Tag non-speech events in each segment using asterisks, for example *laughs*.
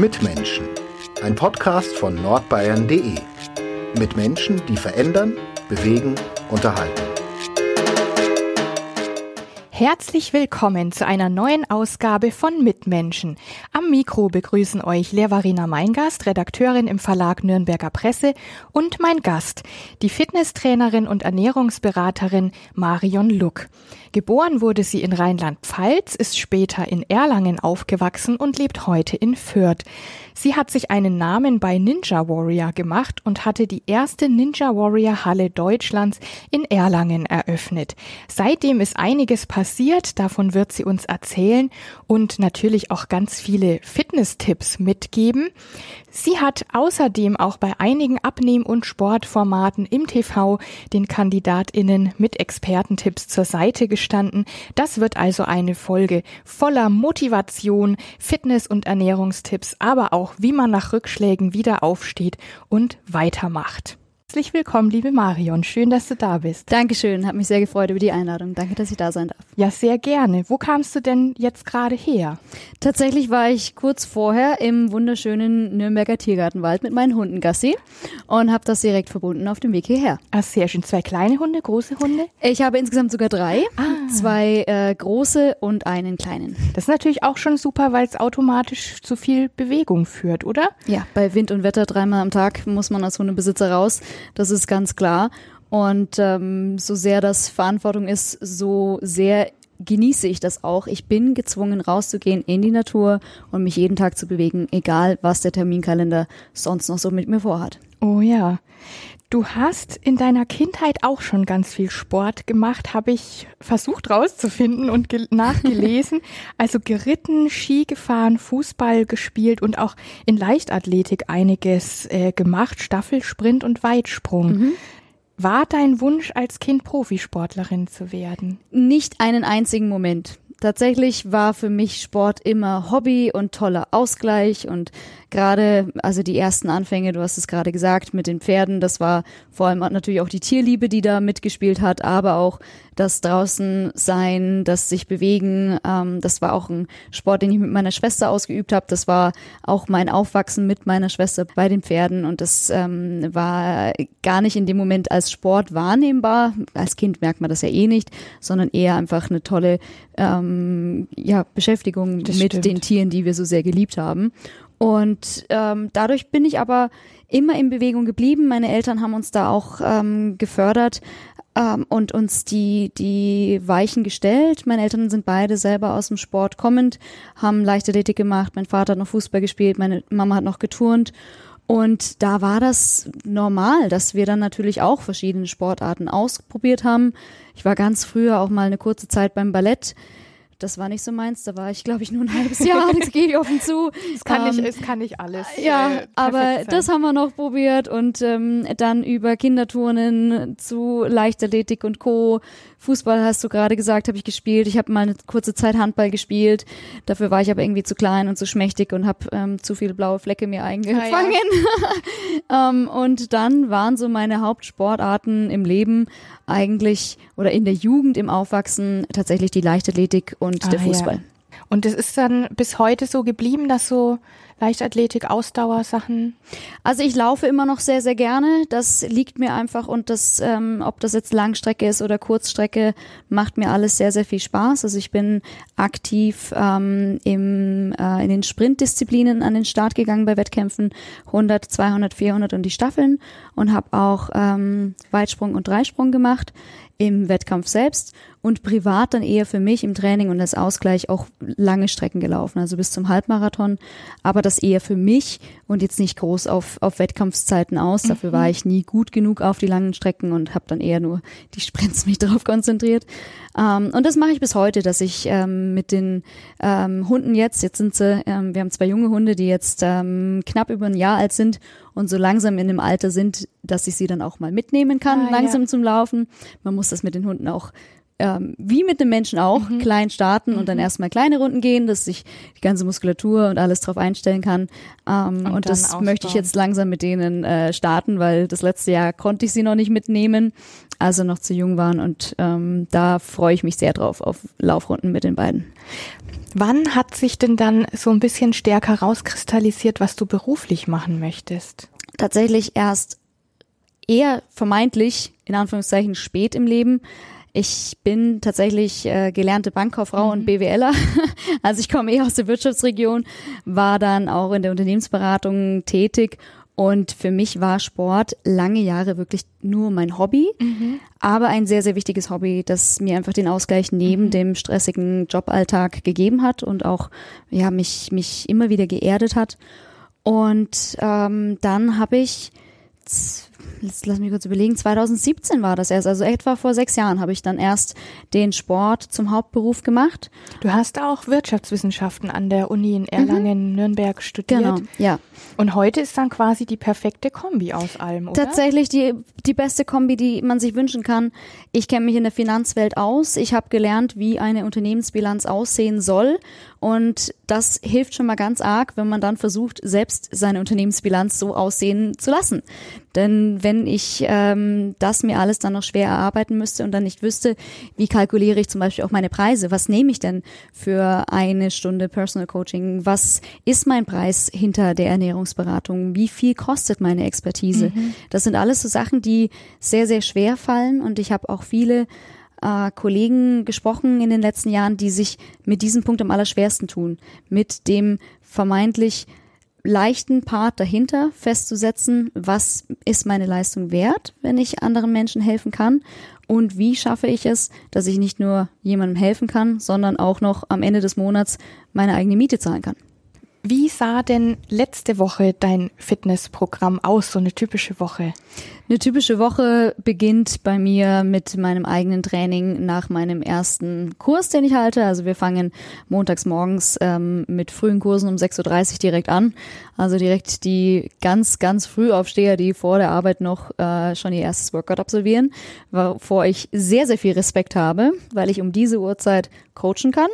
Mitmenschen. Ein Podcast von nordbayern.de. Mit Menschen, die verändern, bewegen, unterhalten. Herzlich willkommen zu einer neuen Ausgabe von Mitmenschen. Am Mikro begrüßen euch Lehrvarina Meingast, Redakteurin im Verlag Nürnberger Presse und mein Gast, die Fitnesstrainerin und Ernährungsberaterin Marion Luck. Geboren wurde sie in Rheinland-Pfalz, ist später in Erlangen aufgewachsen und lebt heute in Fürth. Sie hat sich einen Namen bei Ninja Warrior gemacht und hatte die erste Ninja Warrior Halle Deutschlands in Erlangen eröffnet. Seitdem ist einiges passiert, davon wird sie uns erzählen und natürlich auch ganz viele Fitness-Tipps mitgeben. Sie hat außerdem auch bei einigen Abnehm- und Sportformaten im TV den KandidatInnen mit Expertentipps zur Seite gestanden. Das wird also eine Folge voller Motivation, Fitness- und Ernährungstipps, aber auch wie man nach Rückschlägen wieder aufsteht und weitermacht. Herzlich willkommen, liebe Marion. Schön, dass du da bist. Dankeschön, hat mich sehr gefreut über die Einladung. Danke, dass ich da sein darf. Ja, sehr gerne. Wo kamst du denn jetzt gerade her? Tatsächlich war ich kurz vorher im wunderschönen Nürnberger Tiergartenwald mit meinen Hunden Gassi und habe das direkt verbunden auf dem Weg hierher. Ah, sehr schön. Zwei kleine Hunde, große Hunde? Ich habe insgesamt sogar drei. Ah. Zwei äh, große und einen kleinen. Das ist natürlich auch schon super, weil es automatisch zu viel Bewegung führt, oder? Ja, bei Wind und Wetter dreimal am Tag muss man als Hundebesitzer raus. Das ist ganz klar. Und ähm, so sehr das Verantwortung ist, so sehr genieße ich das auch. Ich bin gezwungen, rauszugehen in die Natur und mich jeden Tag zu bewegen, egal was der Terminkalender sonst noch so mit mir vorhat. Oh ja. Du hast in deiner Kindheit auch schon ganz viel Sport gemacht, habe ich versucht rauszufinden und *laughs* nachgelesen. also geritten, Ski gefahren, Fußball gespielt und auch in Leichtathletik einiges äh, gemacht, Staffelsprint und Weitsprung. Mhm. War dein Wunsch als Kind Profisportlerin zu werden? Nicht einen einzigen Moment. Tatsächlich war für mich Sport immer Hobby und toller Ausgleich und gerade, also die ersten Anfänge, du hast es gerade gesagt, mit den Pferden, das war vor allem natürlich auch die Tierliebe, die da mitgespielt hat, aber auch das draußen sein, das sich bewegen, ähm, das war auch ein Sport, den ich mit meiner Schwester ausgeübt habe. Das war auch mein Aufwachsen mit meiner Schwester bei den Pferden und das ähm, war gar nicht in dem Moment als Sport wahrnehmbar. Als Kind merkt man das ja eh nicht, sondern eher einfach eine tolle ähm, ja, Beschäftigung das mit stimmt. den Tieren, die wir so sehr geliebt haben. Und ähm, dadurch bin ich aber immer in Bewegung geblieben. Meine Eltern haben uns da auch ähm, gefördert ähm, und uns die, die Weichen gestellt. Meine Eltern sind beide selber aus dem Sport kommend, haben Leichtathletik gemacht. Mein Vater hat noch Fußball gespielt, meine Mama hat noch geturnt. Und da war das normal, dass wir dann natürlich auch verschiedene Sportarten ausprobiert haben. Ich war ganz früher auch mal eine kurze Zeit beim Ballett das war nicht so meins. Da war ich, glaube ich, nur ein halbes Jahr. *laughs* Das gebe ich offen zu. Es kann, ähm, nicht, es kann nicht alles. Ja, äh, aber sein. das haben wir noch probiert und ähm, dann über Kinderturnen zu Leichtathletik und Co. Fußball hast du gerade gesagt, habe ich gespielt. Ich habe mal eine kurze Zeit Handball gespielt. Dafür war ich aber irgendwie zu klein und zu schmächtig und habe ähm, zu viele blaue Flecke mir eingefangen. Ja, ja. *laughs* *laughs* ähm, und dann waren so meine Hauptsportarten im Leben eigentlich oder in der Jugend im Aufwachsen tatsächlich die Leichtathletik und ah, der Fußball. Ja. Und es ist dann bis heute so geblieben, dass so Leichtathletik, Ausdauersachen? Also ich laufe immer noch sehr, sehr gerne. Das liegt mir einfach und das, ähm, ob das jetzt Langstrecke ist oder Kurzstrecke, macht mir alles sehr, sehr viel Spaß. Also ich bin aktiv ähm, im, äh, in den Sprintdisziplinen an den Start gegangen bei Wettkämpfen 100, 200, 400 und die Staffeln und habe auch ähm, Weitsprung und Dreisprung gemacht im Wettkampf selbst und privat dann eher für mich im Training und als Ausgleich auch lange Strecken gelaufen, also bis zum Halbmarathon, aber das eher für mich und jetzt nicht groß auf, auf Wettkampfszeiten aus. Dafür war mhm. ich nie gut genug auf die langen Strecken und habe dann eher nur die Sprints *laughs* mich darauf konzentriert. Ähm, und das mache ich bis heute, dass ich ähm, mit den ähm, Hunden jetzt, jetzt sind sie, ähm, wir haben zwei junge Hunde, die jetzt ähm, knapp über ein Jahr alt sind und so langsam in dem Alter sind, dass ich sie dann auch mal mitnehmen kann, ah, langsam ja. zum Laufen. Man muss das mit den Hunden auch ähm, wie mit einem Menschen auch Mhm. klein starten und dann erstmal kleine Runden gehen, dass sich die ganze Muskulatur und alles drauf einstellen kann. Ähm, und dann das möchte ich ausbauen. jetzt langsam mit denen äh, starten, weil das letzte Jahr konnte ich sie noch nicht mitnehmen, als sie noch zu jung waren. Und ähm, da freue ich mich sehr drauf, auf Laufrunden mit den beiden. Wann hat sich denn dann so ein bisschen stärker rauskristallisiert, was du beruflich machen möchtest? tatsächlich erst eher vermeintlich, in Anführungszeichen, spät im Leben. Ich bin tatsächlich äh, gelernte Bankkauffrau und BWLer. *laughs* Also ich komme eher aus der Wirtschaftsregion, war dann auch in der Unternehmensberatung tätig und für mich war Sport lange Jahre wirklich nur mein Hobby, aber ein sehr, sehr wichtiges Hobby, das mir einfach den Ausgleich neben dem stressigen Joballtag gegeben hat und auch ja, mich, mich immer wieder geerdet hat. Und ähm, dann habe ich, jetzt lass mich kurz überlegen, 2017 war das erst, also etwa vor sechs Jahren habe ich dann erst den Sport zum Hauptberuf gemacht. Du hast auch Wirtschaftswissenschaften an der Uni in Erlangen, Nürnberg studiert. Genau, ja. Und heute ist dann quasi die perfekte Kombi aus allem, oder? Tatsächlich die, die beste Kombi, die man sich wünschen kann. Ich kenne mich in der Finanzwelt aus. Ich habe gelernt, wie eine Unternehmensbilanz aussehen soll. Und das hilft schon mal ganz arg, wenn man dann versucht, selbst seine Unternehmensbilanz so aussehen zu lassen. Denn wenn ich ähm, das mir alles dann noch schwer erarbeiten müsste und dann nicht wüsste, wie kalkuliere ich zum Beispiel auch meine Preise, was nehme ich denn für eine Stunde Personal Coaching, was ist mein Preis hinter der Ernährungsberatung, wie viel kostet meine Expertise. Das sind alles so Sachen, die sehr, sehr schwer fallen. Und ich habe auch viele äh, Kollegen gesprochen in den letzten Jahren, die sich mit diesem Punkt am allerschwersten tun, mit dem vermeintlich leichten Part dahinter festzusetzen, was ist meine Leistung wert, wenn ich anderen Menschen helfen kann und wie schaffe ich es, dass ich nicht nur jemandem helfen kann, sondern auch noch am Ende des Monats meine eigene Miete zahlen kann. Wie sah denn letzte Woche dein Fitnessprogramm aus, so eine typische Woche? Eine typische Woche beginnt bei mir mit meinem eigenen Training nach meinem ersten Kurs, den ich halte. Also wir fangen montags morgens ähm, mit frühen Kursen um 6.30 Uhr direkt an. Also direkt die ganz, ganz früh Aufsteher, die vor der Arbeit noch äh, schon ihr erstes Workout absolvieren, wovor ich sehr, sehr viel Respekt habe, weil ich um diese Uhrzeit coachen kann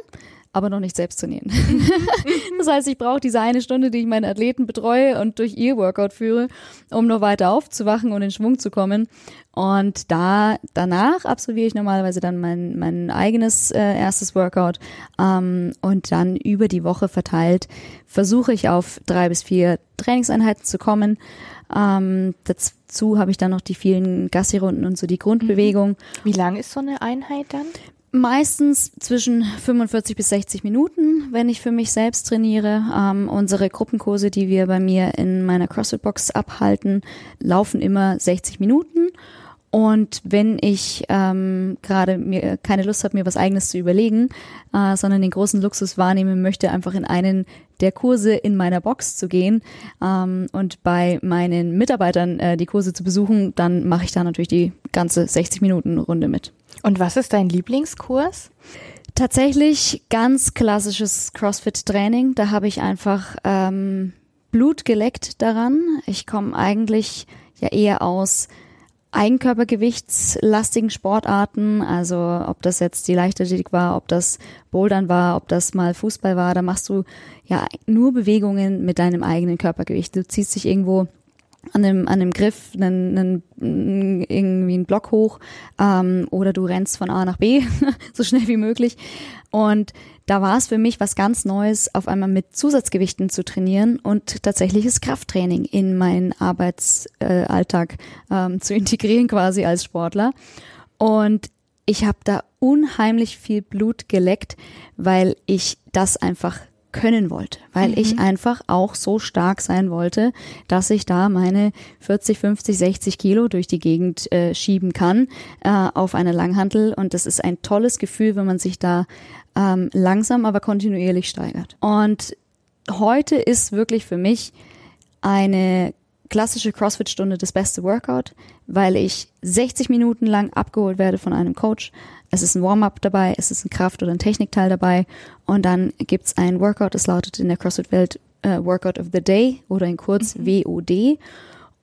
aber noch nicht selbst trainieren. *laughs* das heißt, ich brauche diese eine Stunde, die ich meine Athleten betreue und durch ihr Workout führe, um noch weiter aufzuwachen und in Schwung zu kommen. Und da danach absolviere ich normalerweise dann mein, mein eigenes äh, erstes Workout ähm, und dann über die Woche verteilt versuche ich auf drei bis vier Trainingseinheiten zu kommen. Ähm, dazu habe ich dann noch die vielen Gassi-Runden und so die Grundbewegung. Wie lang ist so eine Einheit dann? Meistens zwischen 45 bis 60 Minuten, wenn ich für mich selbst trainiere. Ähm, unsere Gruppenkurse, die wir bei mir in meiner CrossFit-Box abhalten, laufen immer 60 Minuten. Und wenn ich ähm, gerade mir keine Lust habe, mir was eigenes zu überlegen, äh, sondern den großen Luxus wahrnehmen möchte, einfach in einen der Kurse in meiner Box zu gehen ähm, und bei meinen Mitarbeitern äh, die Kurse zu besuchen, dann mache ich da natürlich die ganze 60 Minuten Runde mit. Und was ist dein Lieblingskurs? Tatsächlich ganz klassisches CrossFit-Training. Da habe ich einfach ähm, Blut geleckt daran. Ich komme eigentlich ja eher aus Eigenkörpergewichtslastigen Sportarten, also ob das jetzt die Leichtathletik war, ob das Bouldern war, ob das mal Fußball war, da machst du ja nur Bewegungen mit deinem eigenen Körpergewicht. Du ziehst dich irgendwo an dem, an dem Griff einen, einen, irgendwie einen Block hoch ähm, oder du rennst von A nach B *laughs* so schnell wie möglich. Und da war es für mich was ganz Neues, auf einmal mit Zusatzgewichten zu trainieren und tatsächliches Krafttraining in meinen Arbeitsalltag äh, ähm, zu integrieren quasi als Sportler. Und ich habe da unheimlich viel Blut geleckt, weil ich das einfach können wollte, weil mhm. ich einfach auch so stark sein wollte, dass ich da meine 40, 50, 60 Kilo durch die Gegend äh, schieben kann äh, auf einer Langhantel und das ist ein tolles Gefühl, wenn man sich da ähm, langsam, aber kontinuierlich steigert. Und heute ist wirklich für mich eine klassische CrossFit-Stunde das beste Workout, weil ich 60 Minuten lang abgeholt werde von einem Coach. Es ist ein Warm-up dabei, es ist ein Kraft- oder ein Technikteil dabei und dann gibt's ein Workout, das lautet in der CrossFit-Welt äh, Workout of the Day oder in kurz mhm. WOD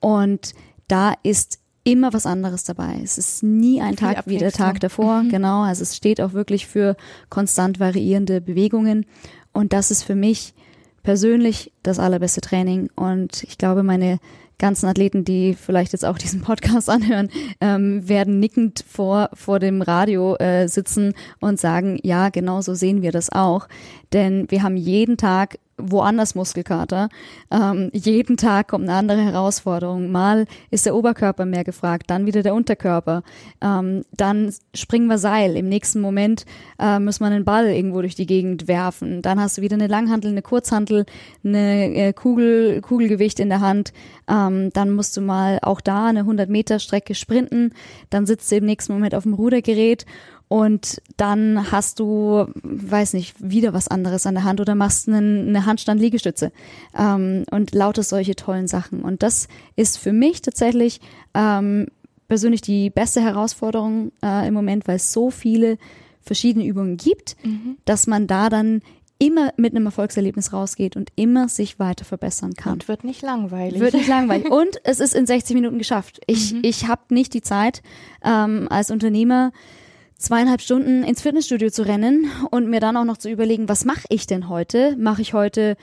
und da ist immer was anderes dabei. Es ist nie ein Viel Tag wie der. Tag davor. Mhm. Genau. Also es steht auch wirklich für konstant variierende Bewegungen. Und das ist für mich persönlich das allerbeste Training. Und ich glaube, meine ganzen Athleten, die vielleicht jetzt auch diesen Podcast *laughs* anhören, ähm, werden nickend vor, vor dem Radio äh, sitzen und sagen, ja, genau so sehen wir das auch. Denn wir haben jeden Tag woanders Muskelkater. Ähm, jeden Tag kommt eine andere Herausforderung. Mal ist der Oberkörper mehr gefragt, dann wieder der Unterkörper. Ähm, dann springen wir Seil. Im nächsten Moment äh, muss man einen Ball irgendwo durch die Gegend werfen. Dann hast du wieder eine Langhantel, eine Kurzhantel, eine äh, Kugel, Kugelgewicht in der Hand. Ähm, dann musst du mal auch da eine 100 Meter Strecke sprinten. Dann sitzt du im nächsten Moment auf dem Rudergerät und dann hast du, weiß nicht, wieder was anderes an der Hand oder machst einen, eine Handstand-Liegestütze ähm, und lauter solche tollen Sachen. Und das ist für mich tatsächlich ähm, persönlich die beste Herausforderung äh, im Moment, weil es so viele verschiedene Übungen gibt, dass man da dann immer mit einem Erfolgserlebnis rausgeht und immer sich weiter verbessern kann. Und wird nicht langweilig. Wird nicht langweilig. *laughs* Und es ist in 60 Minuten geschafft. Ich, ich habe nicht die Zeit, ähm, als Unternehmer zweieinhalb Stunden ins Fitnessstudio zu rennen und mir dann auch noch zu überlegen, was mache ich denn heute? Mache ich heute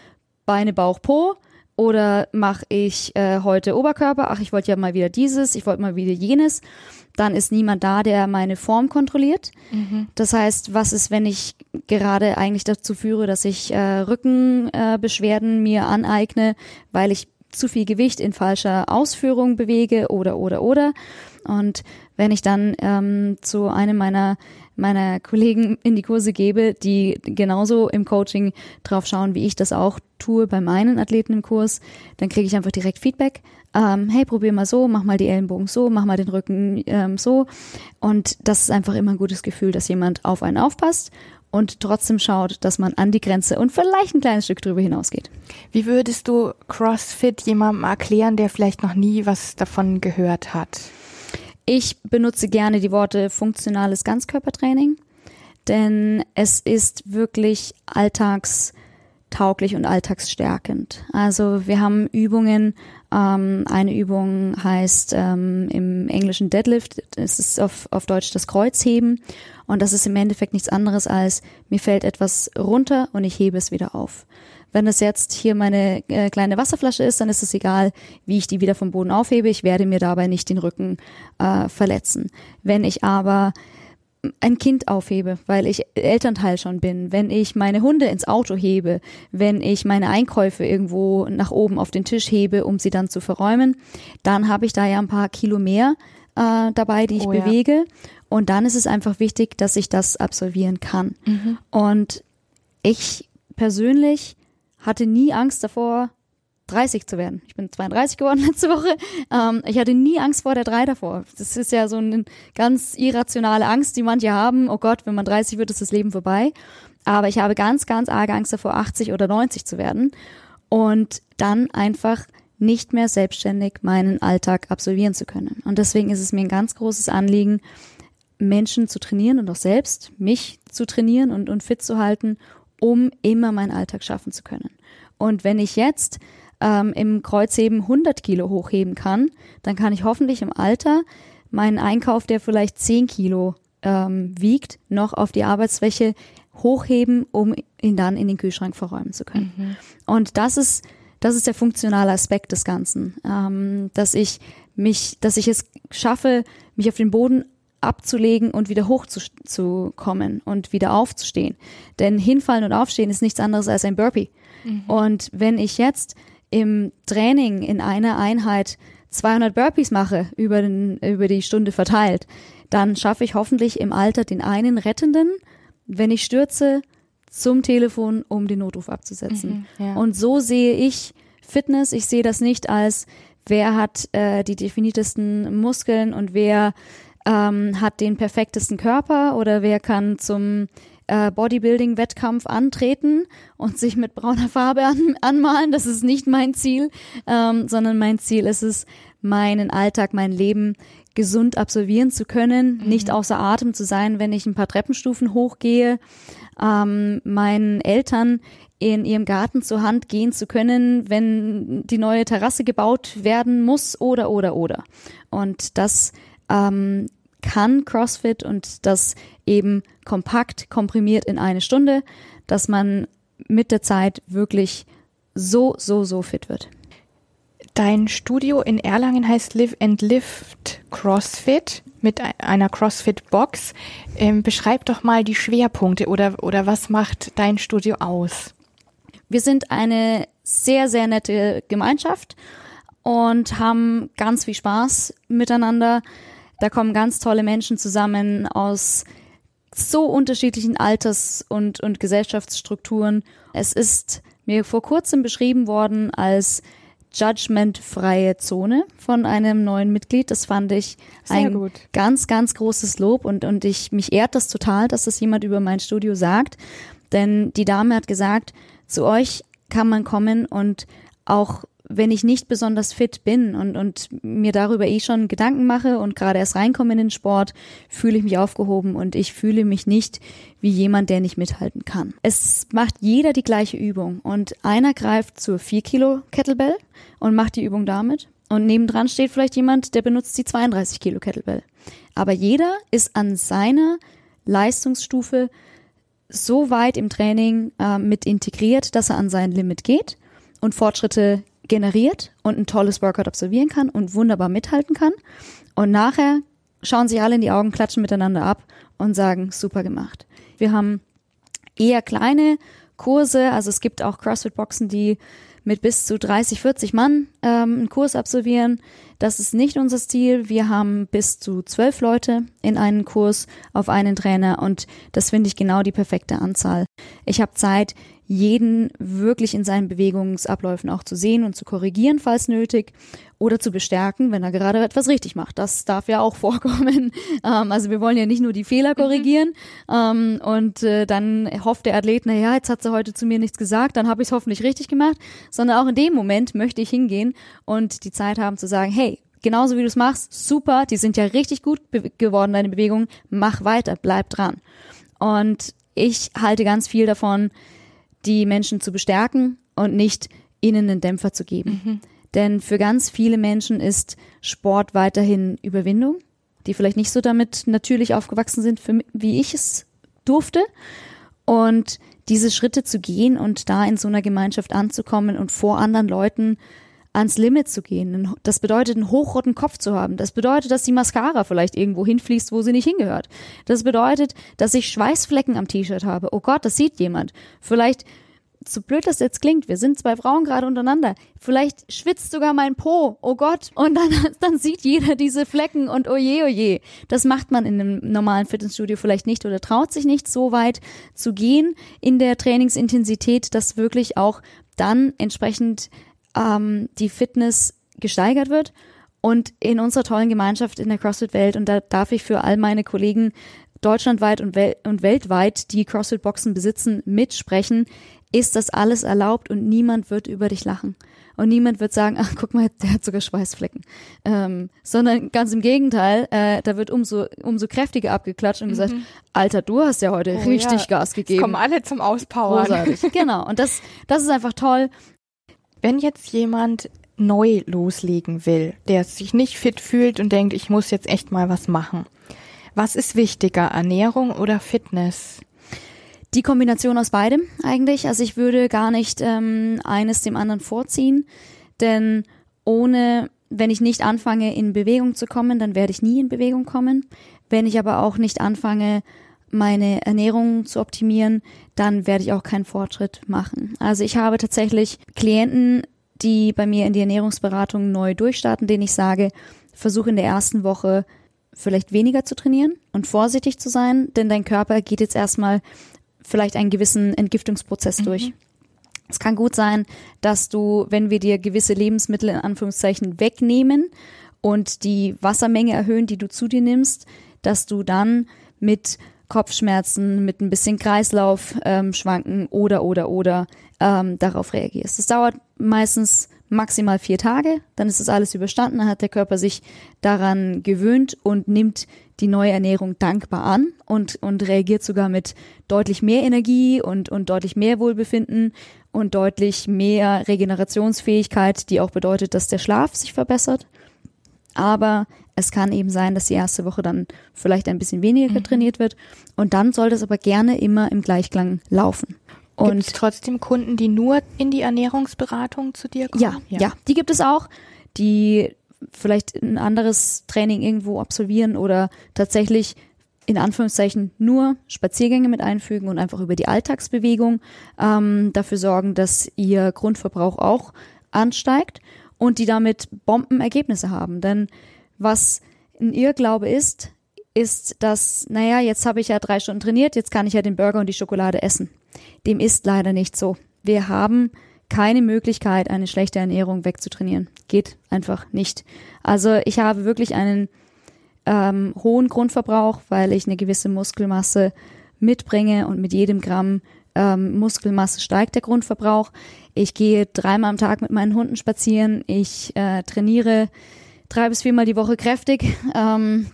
Beine, Bauch, Po? Oder mache ich äh, heute Oberkörper? Ach, ich wollte ja mal wieder dieses, ich wollte mal wieder jenes. Dann ist niemand da, der meine Form kontrolliert. Das heißt, was ist, wenn ich gerade eigentlich dazu führe, dass ich äh, Rückenbeschwerden äh, mir aneigne, weil ich zu viel Gewicht in falscher Ausführung bewege oder oder oder. Und wenn ich dann ähm, zu einem meiner meiner Kollegen in die Kurse gebe, die genauso im Coaching drauf schauen, wie ich das auch tue bei meinen Athleten im Kurs, dann kriege ich einfach direkt Feedback. Ähm, hey, probier mal so, mach mal die Ellenbogen so, mach mal den Rücken ähm, so. Und das ist einfach immer ein gutes Gefühl, dass jemand auf einen aufpasst und trotzdem schaut, dass man an die Grenze und vielleicht ein kleines Stück drüber hinausgeht. Wie würdest du CrossFit jemandem erklären, der vielleicht noch nie was davon gehört hat? Ich benutze gerne die Worte funktionales Ganzkörpertraining, denn es ist wirklich alltagstauglich und alltagsstärkend. Also wir haben Übungen, ähm, eine Übung heißt ähm, im Englischen Deadlift, es ist auf, auf Deutsch das Kreuzheben und das ist im Endeffekt nichts anderes als mir fällt etwas runter und ich hebe es wieder auf. Wenn das jetzt hier meine äh, kleine Wasserflasche ist, dann ist es egal, wie ich die wieder vom Boden aufhebe. Ich werde mir dabei nicht den Rücken äh, verletzen. Wenn ich aber ein Kind aufhebe, weil ich Elternteil schon bin, wenn ich meine Hunde ins Auto hebe, wenn ich meine Einkäufe irgendwo nach oben auf den Tisch hebe, um sie dann zu verräumen, dann habe ich da ja ein paar Kilo mehr äh, dabei, die ich Oh ja. bewege. Und dann ist es einfach wichtig, dass ich das absolvieren kann. Und ich persönlich hatte nie Angst davor, 30 zu werden. Ich bin 32 geworden *laughs* letzte Woche. Ähm, ich hatte nie Angst vor der 3 davor. Das ist ja so eine ganz irrationale Angst, die manche haben. Oh Gott, wenn man 30 wird, ist das Leben vorbei. Aber ich habe ganz, ganz arge Angst davor, 80 oder 90 zu werden. Und dann einfach nicht mehr selbstständig meinen Alltag absolvieren zu können. Und deswegen ist es mir ein ganz großes Anliegen, Menschen zu trainieren und auch selbst mich zu trainieren und, und fit zu halten, um immer meinen Alltag schaffen zu können. Und wenn ich jetzt ähm, im Kreuzheben 100 Kilo hochheben kann, dann kann ich hoffentlich im Alter meinen Einkauf, der vielleicht 10 Kilo ähm, wiegt, noch auf die Arbeitsfläche hochheben, um ihn dann in den Kühlschrank verräumen zu können. Und das ist das ist der funktionale Aspekt des Ganzen, ähm, dass ich mich, dass ich es schaffe, mich auf den Boden abzulegen und wieder hoch zu, zu kommen und wieder aufzustehen. Denn hinfallen und aufstehen ist nichts anderes als ein Burpee. Und wenn ich jetzt im Training in einer Einheit 200 Burpees mache über, den, über die Stunde verteilt, dann schaffe ich hoffentlich im Alter den einen Rettenden, wenn ich stürze, zum Telefon, um den Notruf abzusetzen. Mhm, ja. Und so sehe ich Fitness. Ich sehe das nicht als, wer hat äh, die definiertesten Muskeln und wer ähm, hat den perfektesten Körper oder wer kann zum äh, Bodybuilding-Wettkampf antreten und sich mit brauner Farbe an, anmalen. Das ist nicht mein Ziel, ähm, sondern mein Ziel ist es, meinen Alltag, mein Leben gesund absolvieren zu können, Mhm. nicht außer Atem zu sein, wenn ich ein paar Treppenstufen hochgehe, ähm, meinen Eltern in ihrem Garten zur Hand gehen zu können, wenn die neue Terrasse gebaut werden muss oder oder oder. Und das ähm, kann CrossFit und das eben kompakt komprimiert in eine Stunde, dass man mit der Zeit wirklich so, so, so fit wird. Dein Studio in Erlangen heißt Live and Lift CrossFit mit e- einer CrossFit-Box. Ähm, beschreib doch mal die Schwerpunkte oder, oder was macht dein Studio aus? Wir sind eine sehr, sehr nette Gemeinschaft und haben ganz viel Spaß miteinander. Da kommen ganz tolle Menschen zusammen aus so unterschiedlichen Alters- und, und Gesellschaftsstrukturen. Es ist mir vor kurzem beschrieben worden als judgmentfreie Zone von einem neuen Mitglied. Das fand ich Sehr ein gut. ganz, ganz großes Lob und, und ich, mich ehrt das total, dass das jemand über mein Studio sagt. Denn die Dame hat gesagt, zu euch kann man kommen und auch wenn ich nicht besonders fit bin und, und mir darüber eh schon Gedanken mache und gerade erst reinkomme in den Sport, fühle ich mich aufgehoben und ich fühle mich nicht wie jemand, der nicht mithalten kann. Es macht jeder die gleiche Übung und einer greift zur 4 Kilo Kettlebell und macht die Übung damit und nebendran steht vielleicht jemand, der benutzt die 32 Kilo Kettlebell. Aber jeder ist an seiner Leistungsstufe so weit im Training äh, mit integriert, dass er an sein Limit geht und Fortschritte generiert und ein tolles Workout absolvieren kann und wunderbar mithalten kann. Und nachher schauen sich alle in die Augen, klatschen miteinander ab und sagen, super gemacht. Wir haben eher kleine Kurse, also es gibt auch CrossFit-Boxen, die mit bis zu 30, 40 Mann ähm, einen Kurs absolvieren. Das ist nicht unser Stil. Wir haben bis zu zwölf Leute in einen Kurs auf einen Trainer und das finde ich genau die perfekte Anzahl. Ich habe Zeit, jeden wirklich in seinen Bewegungsabläufen auch zu sehen und zu korrigieren, falls nötig, oder zu bestärken, wenn er gerade etwas richtig macht. Das darf ja auch *laughs* vorkommen. Ähm, also wir wollen ja nicht nur die Fehler korrigieren ähm, und äh, dann hofft der Athlet, na ja, jetzt hat sie heute zu mir nichts gesagt, dann habe ich es hoffentlich richtig gemacht, sondern auch in dem Moment möchte ich hingehen und die Zeit haben zu sagen, hey, genauso wie du es machst, super, die sind ja richtig gut geworden, deine Bewegungen, mach weiter, bleib dran. Und ich halte ganz viel davon, die Menschen zu bestärken und nicht ihnen einen Dämpfer zu geben. Denn für ganz viele Menschen ist Sport weiterhin Überwindung, die vielleicht nicht so damit natürlich aufgewachsen sind, für, wie ich es durfte. Und diese Schritte zu gehen und da in so einer Gemeinschaft anzukommen und vor anderen Leuten ans Limit zu gehen. Das bedeutet, einen hochroten Kopf zu haben. Das bedeutet, dass die Mascara vielleicht irgendwo hinfließt, wo sie nicht hingehört. Das bedeutet, dass ich Schweißflecken am T-Shirt habe. Oh Gott, das sieht jemand. Vielleicht, so blöd das jetzt klingt, wir sind zwei Frauen gerade untereinander. Vielleicht schwitzt sogar mein Po. Oh Gott. Und dann, *laughs* dann sieht jeder diese Flecken und oje, oje. Das macht man in einem normalen Fitnessstudio vielleicht nicht oder traut sich nicht so weit zu gehen in der Trainingsintensität, dass wirklich auch dann entsprechend ähm, die Fitness gesteigert wird. Und in unserer tollen Gemeinschaft in der CrossFit-Welt, und da darf ich für all meine Kollegen deutschlandweit und, wel und weltweit, die CrossFit-Boxen besitzen, mitsprechen, ist das alles erlaubt und niemand wird über dich lachen. Und niemand wird sagen, ach, guck mal, der hat sogar Schweißflecken. Ähm, sondern ganz im Gegenteil, äh, da wird umso, umso kräftiger abgeklatscht und gesagt, Alter, du hast ja heute Oh richtig ja, Gas Es gegeben. kommen alle zum Auspowern. Großartig. genau. Und das, das ist einfach toll. Wenn jetzt jemand neu loslegen will, der sich nicht fit fühlt und denkt, ich muss jetzt echt mal was machen. Was ist wichtiger, Ernährung oder Fitness? Die Kombination aus beidem eigentlich. Also ich würde gar nicht ähm, eines dem anderen vorziehen, denn ohne, wenn ich nicht anfange, in Bewegung zu kommen, dann werde ich nie in Bewegung kommen. Wenn ich aber auch nicht anfange, meine Ernährung zu optimieren, dann werde ich auch keinen Fortschritt machen. Also ich habe tatsächlich Klienten, die bei mir in die Ernährungsberatung neu durchstarten, denen ich sage, versuche in der ersten Woche vielleicht weniger zu trainieren und vorsichtig zu sein, denn dein Körper geht jetzt erstmal vielleicht einen gewissen Entgiftungsprozess durch. Es kann gut sein, dass du, wenn wir dir gewisse Lebensmittel in Anführungszeichen wegnehmen und die Wassermenge erhöhen, die du zu dir nimmst, dass du dann mit Kopfschmerzen, mit ein bisschen Kreislauf ähm, schwanken oder oder oder ähm, darauf reagierst. Das dauert meistens maximal vier Tage, dann ist das alles überstanden, dann hat der Körper sich daran gewöhnt und nimmt die neue Ernährung dankbar an und, und reagiert sogar mit deutlich mehr Energie und, und deutlich mehr Wohlbefinden und deutlich mehr Regenerationsfähigkeit, die auch bedeutet, dass der Schlaf sich verbessert. Aber es kann eben sein, dass die erste Woche dann vielleicht ein bisschen weniger mhm. trainiert wird. Und dann soll das aber gerne immer im Gleichklang laufen. Und gibt es trotzdem Kunden, die nur in die Ernährungsberatung zu dir kommen? Ja, ja, ja, die gibt es auch, die vielleicht ein anderes Training irgendwo absolvieren oder tatsächlich in Anführungszeichen nur Spaziergänge mit einfügen und einfach über die Alltagsbewegung ähm, dafür sorgen, dass ihr Grundverbrauch auch ansteigt und die damit Bombenergebnisse haben. Denn was ein Irrglaube ist, ist, dass, naja, jetzt habe ich ja drei Stunden trainiert, jetzt kann ich ja den Burger und die Schokolade essen. Dem ist leider nicht so. Wir haben keine Möglichkeit, eine schlechte Ernährung wegzutrainieren. Geht einfach nicht. Also ich habe wirklich einen ähm, hohen Grundverbrauch, weil ich eine gewisse Muskelmasse mitbringe und mit jedem Gramm ähm, Muskelmasse steigt der Grundverbrauch. Ich gehe dreimal am Tag mit meinen Hunden spazieren. Ich äh, trainiere drei bis viermal die Woche kräftig. Ähm,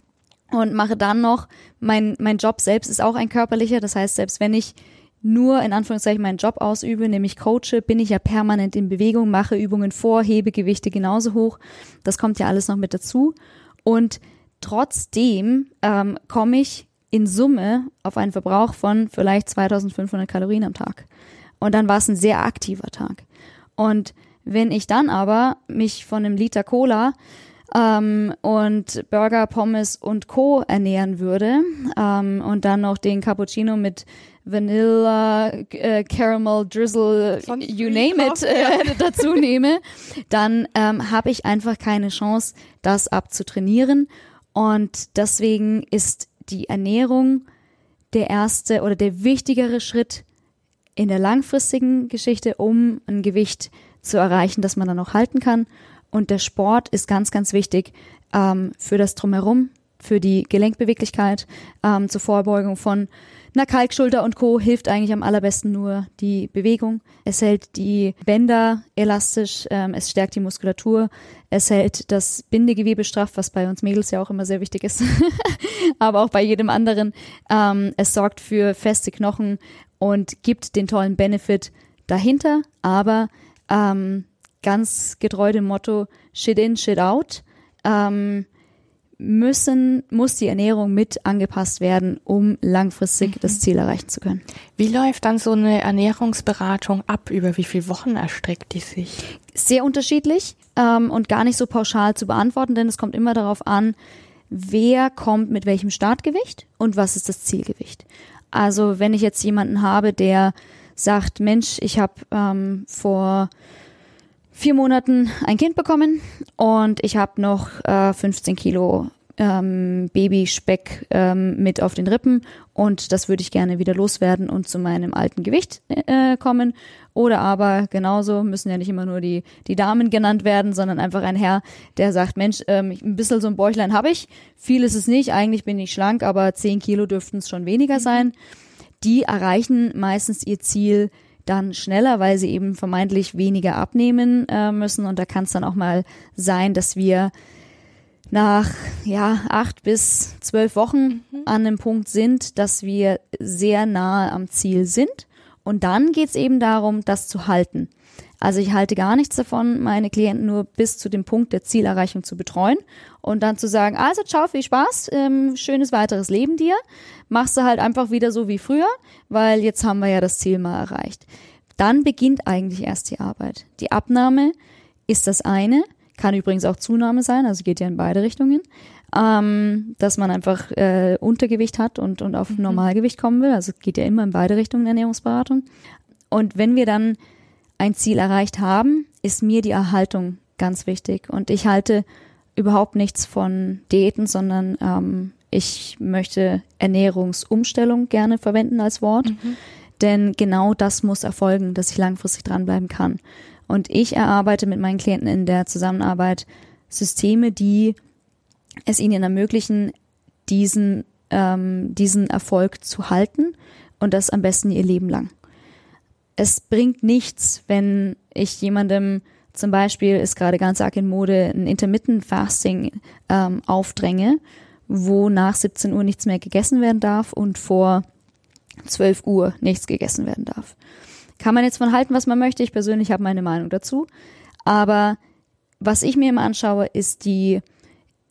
und mache dann noch, mein, mein Job selbst ist auch ein körperlicher, das heißt, selbst wenn ich nur in Anführungszeichen meinen Job ausübe, nämlich coache, bin ich ja permanent in Bewegung, mache Übungen vor, hebe Gewichte genauso hoch. Das kommt ja alles noch mit dazu. Und trotzdem ähm, komme ich in Summe auf einen Verbrauch von vielleicht 2500 Kalorien am Tag. Und dann war es ein sehr aktiver Tag. Und wenn ich dann aber mich von einem Liter Cola ähm, und Burger, Pommes und Co. ernähren würde ähm, und dann noch den Cappuccino mit Vanilla, äh, Caramel, Drizzle, Sonst you name it, äh, *laughs* dazu nehme, dann ähm, habe ich einfach keine Chance, das abzutrainieren. Und deswegen ist die Ernährung der erste oder der wichtigere Schritt in der langfristigen Geschichte, um ein Gewicht zu erreichen, das man dann auch halten kann. Und der Sport ist ganz, ganz wichtig ähm, für das Drumherum, für die Gelenkbeweglichkeit, ähm, zur Vorbeugung von einer Kalkschulter und Co. hilft eigentlich am allerbesten nur die Bewegung. Es hält die Bänder elastisch, ähm, es stärkt die Muskulatur, es hält das Bindegewebe straff, was bei uns Mädels ja auch immer sehr wichtig ist, *laughs* aber auch bei jedem anderen. Ähm, es sorgt für feste Knochen und gibt den tollen Benefit dahinter, aber ähm, ganz getreu dem Motto Shit in, Shit out, ähm, müssen, muss die Ernährung mit angepasst werden, um langfristig mhm. das Ziel erreichen zu können. Wie läuft dann so eine Ernährungsberatung ab? Über wie viele Wochen erstreckt die sich? Sehr unterschiedlich ähm, und gar nicht so pauschal zu beantworten, denn es kommt immer darauf an, wer kommt mit welchem Startgewicht und was ist das Zielgewicht. Also wenn ich jetzt jemanden habe, der sagt, Mensch, ich habe ähm, vor vier Monaten ein Kind bekommen und ich habe noch äh, 15 Kilo ähm, Babyspeck ähm, mit auf den Rippen und das würde ich gerne wieder loswerden und zu meinem alten Gewicht äh, kommen. Oder aber genauso müssen ja nicht immer nur die, die Damen genannt werden, sondern einfach ein Herr, der sagt, Mensch, ähm, ein bisschen so ein Bäuchlein habe ich, viel ist es nicht, eigentlich bin ich schlank, aber 10 Kilo dürften es schon weniger sein. Die erreichen meistens ihr Ziel dann schneller, weil sie eben vermeintlich weniger abnehmen äh, müssen. Und da kann es dann auch mal sein, dass wir nach ja acht bis zwölf Wochen mhm. an einem Punkt sind, dass wir sehr nahe am Ziel sind. Und dann geht es eben darum, das zu halten. Also ich halte gar nichts davon, meine Klienten nur bis zu dem Punkt der Zielerreichung zu betreuen und dann zu sagen, also ciao, viel Spaß, ähm, schönes weiteres Leben dir. Machst du halt einfach wieder so wie früher, weil jetzt haben wir ja das Ziel mal erreicht. Dann beginnt eigentlich erst die Arbeit. Die Abnahme ist das eine, kann übrigens auch Zunahme sein, also geht ja in beide Richtungen. Ähm, dass man einfach äh, Untergewicht hat und, und auf mhm. Normalgewicht kommen will. Also geht ja immer in beide Richtungen Ernährungsberatung. Und wenn wir dann ein Ziel erreicht haben, ist mir die Erhaltung ganz wichtig. Und ich halte überhaupt nichts von Diäten, sondern ähm, ich möchte Ernährungsumstellung gerne verwenden als Wort. Mhm. Denn genau das muss erfolgen, dass ich langfristig dranbleiben kann. Und ich erarbeite mit meinen Klienten in der Zusammenarbeit Systeme, die es ihnen ermöglichen, diesen, ähm, diesen Erfolg zu halten und das am besten ihr Leben lang es bringt nichts, wenn ich jemandem Zum Beispiel ist gerade ganz arg in Mode ein Intermittent Fasting ähm, aufdränge, wo nach 17 Uhr nichts mehr gegessen werden darf und vor 12 Uhr nichts gegessen werden darf. Kann man jetzt von halten, was man möchte. Ich persönlich habe meine Meinung dazu. Aber was ich mir immer anschaue, ist die,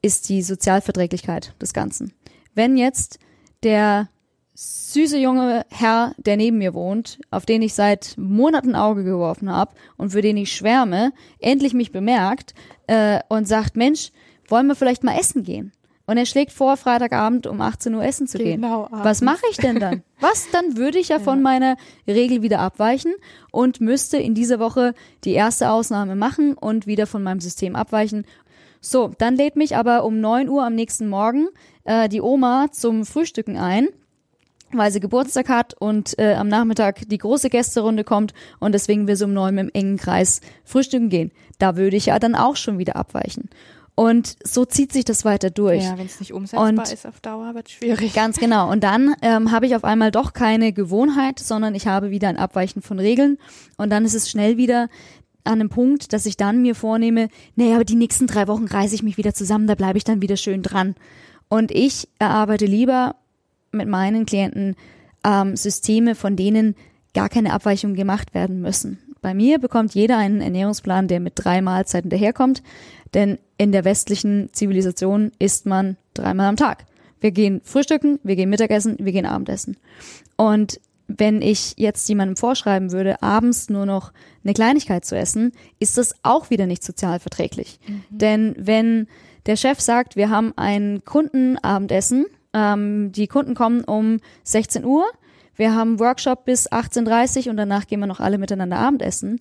ist die Sozialverträglichkeit des Ganzen. Wenn jetzt der süße junge Herr, der neben mir wohnt, auf den ich seit Monaten Auge geworfen habe und für den ich schwärme, endlich mich bemerkt äh, und sagt, Mensch, wollen wir vielleicht mal essen gehen? Und er schlägt vor, Freitagabend um 18 Uhr essen zu genau, gehen. Abends. Was mache ich denn dann? *laughs* Was? Dann würde ich ja, ja von meiner Regel wieder abweichen und müsste in dieser Woche die erste Ausnahme machen und wieder von meinem System abweichen. So, dann lädt mich aber um 9 Uhr am nächsten Morgen äh, die Oma zum Frühstücken ein weil sie Geburtstag hat und äh, am Nachmittag die große Gästerunde kommt und deswegen wir so um neun im engen Kreis frühstücken gehen. Da würde ich ja dann auch schon wieder abweichen. Und so zieht sich das weiter durch. Ja, wenn es nicht umsetzbar und ist auf Dauer, wird es schwierig. Ganz genau. Und dann ähm, habe ich auf einmal doch keine Gewohnheit, sondern ich habe wieder ein Abweichen von Regeln. Und dann ist es schnell wieder an einem Punkt, dass ich dann mir vornehme, nee, aber die nächsten drei Wochen reiße ich mich wieder zusammen, da bleibe ich dann wieder schön dran. Und ich erarbeite lieber mit meinen Klienten ähm, Systeme, von denen gar keine Abweichungen gemacht werden müssen. Bei mir bekommt jeder einen Ernährungsplan, der mit drei Mahlzeiten daherkommt, denn in der westlichen Zivilisation isst man dreimal am Tag. Wir gehen frühstücken, wir gehen Mittagessen, wir gehen Abendessen. Und wenn ich jetzt jemandem vorschreiben würde, abends nur noch eine Kleinigkeit zu essen, ist das auch wieder nicht sozial verträglich. Mhm. Denn wenn der Chef sagt, wir haben ein Kundenabendessen ähm, die Kunden kommen um 16 Uhr. Wir haben Workshop bis 18.30 Uhr und danach gehen wir noch alle miteinander Abendessen.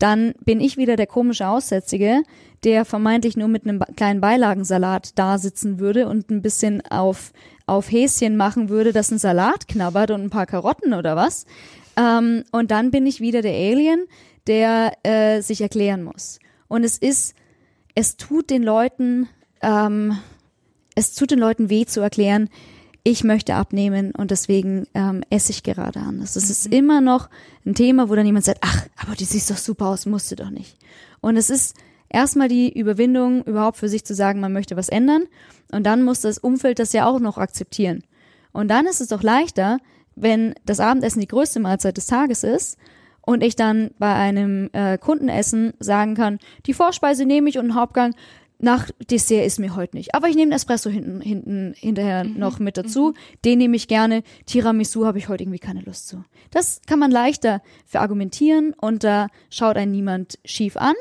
Dann bin ich wieder der komische Aussätzige, der vermeintlich nur mit einem kleinen Beilagensalat da sitzen würde und ein bisschen auf, auf Häschen machen würde, dass ein Salat knabbert und ein paar Karotten oder was. Ähm, und dann bin ich wieder der Alien, der äh, sich erklären muss. Und es ist, es tut den Leuten, ähm, es tut den Leuten weh zu erklären, ich möchte abnehmen und deswegen ähm, esse ich gerade anders. Das mhm. ist immer noch ein Thema, wo dann jemand sagt, ach, aber du siehst doch super aus, musst du doch nicht. Und es ist erstmal die Überwindung, überhaupt für sich zu sagen, man möchte was ändern. Und dann muss das Umfeld das ja auch noch akzeptieren. Und dann ist es doch leichter, wenn das Abendessen die größte Mahlzeit des Tages ist und ich dann bei einem äh, Kundenessen sagen kann, die Vorspeise nehme ich und einen Hauptgang, nach Dessert ist mir heute nicht. Aber ich nehme Espresso hinten, hinten hinterher mhm. noch mit dazu. Mhm. Den nehme ich gerne. Tiramisu habe ich heute irgendwie keine Lust zu. Das kann man leichter verargumentieren und da schaut einen niemand schief an.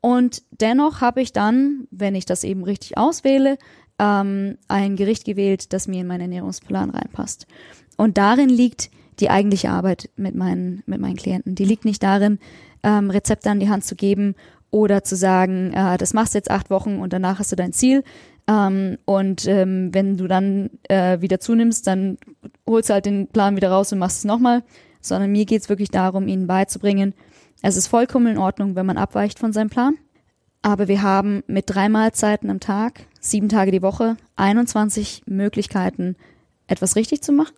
Und dennoch habe ich dann, wenn ich das eben richtig auswähle, ähm, ein Gericht gewählt, das mir in meinen Ernährungsplan reinpasst. Und darin liegt die eigentliche Arbeit mit meinen, mit meinen Klienten. Die liegt nicht darin, ähm, Rezepte an die Hand zu geben oder zu sagen, äh, das machst du jetzt acht Wochen und danach hast du dein Ziel. Ähm, und ähm, wenn du dann äh, wieder zunimmst, dann holst du halt den Plan wieder raus und machst es nochmal. Sondern mir geht's wirklich darum, ihnen beizubringen, es ist vollkommen in Ordnung, wenn man abweicht von seinem Plan. Aber wir haben mit drei Mahlzeiten am Tag, sieben Tage die Woche, 21 Möglichkeiten, etwas richtig zu machen.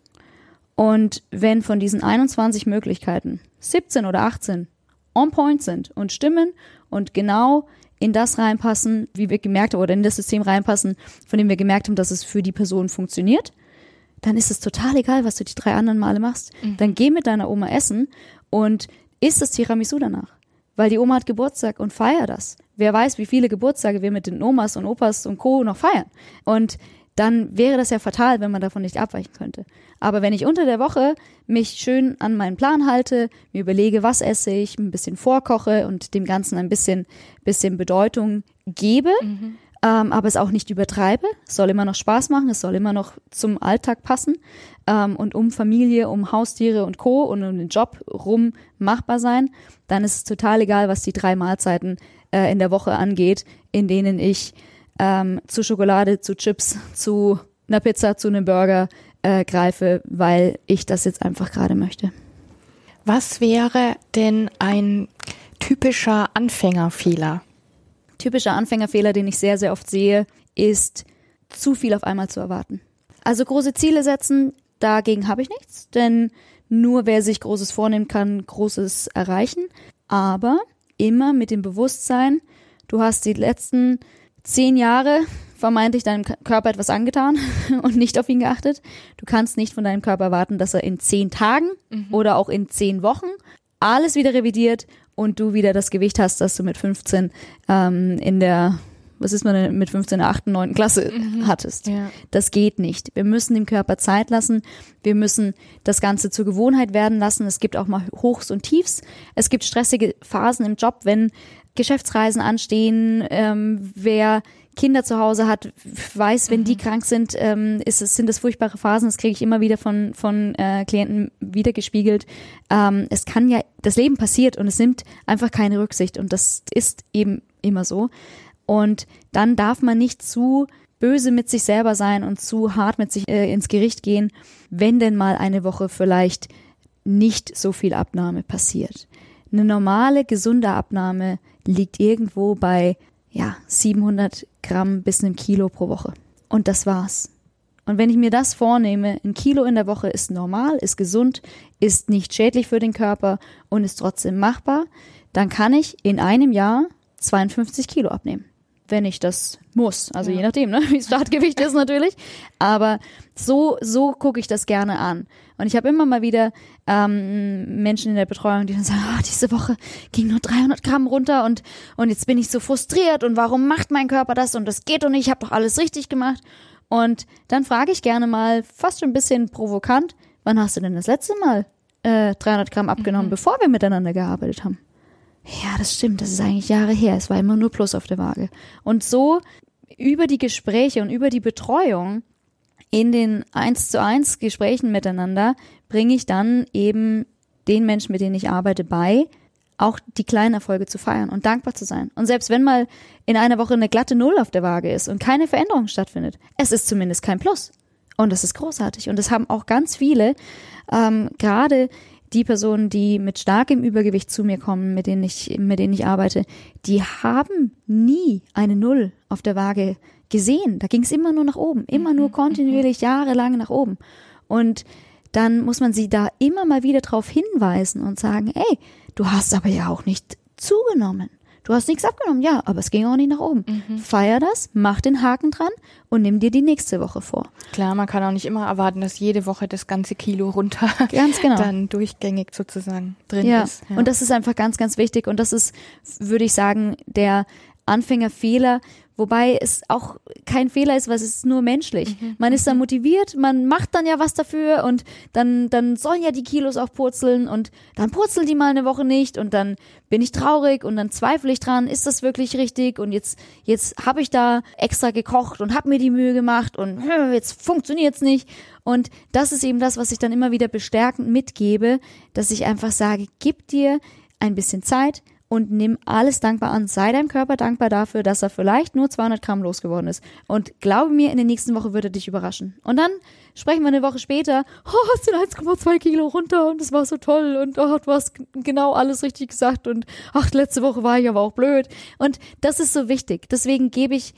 Und wenn von diesen 21 Möglichkeiten 17 oder 18 on point sind und stimmen und genau in das reinpassen, wie wir gemerkt haben, oder in das System reinpassen, von dem wir gemerkt haben, dass es für die Person funktioniert, dann ist es total egal, was du die drei anderen Male machst. Mhm. Dann geh mit deiner Oma essen und isst das Tiramisu danach. Weil die Oma hat Geburtstag und feier das. Wer weiß, wie viele Geburtstage wir mit den Omas und Opas und Co. noch feiern. Und dann wäre das ja fatal, wenn man davon nicht abweichen könnte. Aber wenn ich unter der Woche mich schön an meinen Plan halte, mir überlege, was esse ich, ein bisschen vorkoche und dem Ganzen ein bisschen, bisschen Bedeutung gebe, mhm. ähm, aber es auch nicht übertreibe, es soll immer noch Spaß machen, es soll immer noch zum Alltag passen ähm, und um Familie, um Haustiere und Co. und um den Job rum machbar sein, dann ist es total egal, was die drei Mahlzeiten äh, in der Woche angeht, in denen ich ähm, zu Schokolade, zu Chips, zu einer Pizza, zu einem Burger äh, greife, weil ich das jetzt einfach gerade möchte. Was wäre denn ein typischer Anfängerfehler? Typischer Anfängerfehler, den ich sehr, sehr oft sehe, ist zu viel auf einmal zu erwarten. Also große Ziele setzen, dagegen habe ich nichts, denn nur wer sich Großes vornehmen kann, Großes erreichen. Aber immer mit dem Bewusstsein, du hast die letzten zehn Jahre vermeintlich deinem Körper etwas angetan *laughs* und nicht auf ihn geachtet. Du kannst nicht von deinem Körper erwarten, dass er in zehn Tagen mhm. oder auch in zehn Wochen alles wieder revidiert und du wieder das Gewicht hast, das du mit 15 ähm, in der, was ist man denn mit 15 in der 8., 9. Klasse mhm. hattest. Ja. Das geht nicht. Wir müssen dem Körper Zeit lassen. Wir müssen das Ganze zur Gewohnheit werden lassen. Es gibt auch mal Hochs und Tiefs. Es gibt stressige Phasen im Job, wenn Geschäftsreisen anstehen, ähm, wer Kinder zu Hause hat, weiß, wenn mhm. die krank sind, ähm, ist es, sind das furchtbare Phasen. Das kriege ich immer wieder von, von äh, Klienten wiedergespiegelt. Ähm, es kann ja, das Leben passiert und es nimmt einfach keine Rücksicht und das ist eben immer so. Und dann darf man nicht zu böse mit sich selber sein und zu hart mit sich äh, ins Gericht gehen, wenn denn mal eine Woche vielleicht nicht so viel Abnahme passiert. Eine normale, gesunde Abnahme liegt irgendwo bei ja, 700 Gramm bis einem Kilo pro Woche. Und das war's. Und wenn ich mir das vornehme, ein Kilo in der Woche ist normal, ist gesund, ist nicht schädlich für den Körper und ist trotzdem machbar, dann kann ich in einem Jahr 52 Kilo abnehmen wenn ich das muss. Also ja. je nachdem, ne? *laughs* wie das Startgewicht ist natürlich. Aber so, so gucke ich das gerne an. Und ich habe immer mal wieder ähm, Menschen in der Betreuung, die dann sagen, oh, diese Woche ging nur 300 Gramm runter und, und jetzt bin ich so frustriert und warum macht mein Körper das und das geht und ich habe doch alles richtig gemacht. Und dann frage ich gerne mal, fast schon ein bisschen provokant, wann hast du denn das letzte Mal äh, 300 Gramm abgenommen, mhm. bevor wir miteinander gearbeitet haben? Ja, das stimmt, das ist eigentlich Jahre her. Es war immer nur Plus auf der Waage. Und so über die Gespräche und über die Betreuung in den eins zu eins Gesprächen miteinander bringe ich dann eben den Menschen, mit denen ich arbeite, bei, auch die kleinen Erfolge zu feiern und dankbar zu sein. Und selbst wenn mal in einer Woche eine glatte Null auf der Waage ist und keine Veränderung stattfindet, es ist zumindest kein Plus. Und das ist großartig. Und das haben auch ganz viele, ähm, gerade die Personen, die mit starkem Übergewicht zu mir kommen, mit denen ich, mit denen ich arbeite, die haben nie eine Null auf der Waage gesehen. Da ging es immer nur nach oben, immer nur mhm, kontinuierlich mhm. jahrelang nach oben. Und dann muss man sie da immer mal wieder darauf hinweisen und sagen, ey, du hast aber ja auch nicht zugenommen. Du hast nichts abgenommen, ja, aber es ging auch nicht nach oben. Mhm. Feier das, mach den Haken dran und nimm dir die nächste Woche vor. Klar, man kann auch nicht immer erwarten, dass jede Woche das ganze Kilo runter *laughs* ganz genau. dann durchgängig sozusagen drin ja. ist. Ja. Und das ist einfach ganz, ganz wichtig und das ist, würde ich sagen, der Anfängerfehler, Wobei es auch kein Fehler ist, weil es ist nur menschlich. Mhm. Man ist dann mhm. motiviert, man macht dann ja was dafür und dann, dann sollen ja die Kilos auch purzeln und dann purzeln die mal eine Woche nicht und dann bin ich traurig und dann zweifle ich dran, ist das wirklich richtig und jetzt, jetzt habe ich da extra gekocht und habe mir die Mühe gemacht und jetzt funktioniert's nicht. Und das ist eben das, was ich dann immer wieder bestärkend mitgebe, dass ich einfach sage, gib dir ein bisschen Zeit, und nimm alles dankbar an. Sei deinem Körper dankbar dafür, dass er vielleicht nur 200 Gramm losgeworden ist. Und glaube mir, in der nächsten Woche wird er dich überraschen. Und dann sprechen wir eine Woche später, *laughs* oh, es sind 1,2 Kilo runter und es war so toll und oh, du hast genau alles richtig gesagt und ach, letzte Woche war ich aber auch blöd. Und das ist so wichtig. Deswegen gebe ich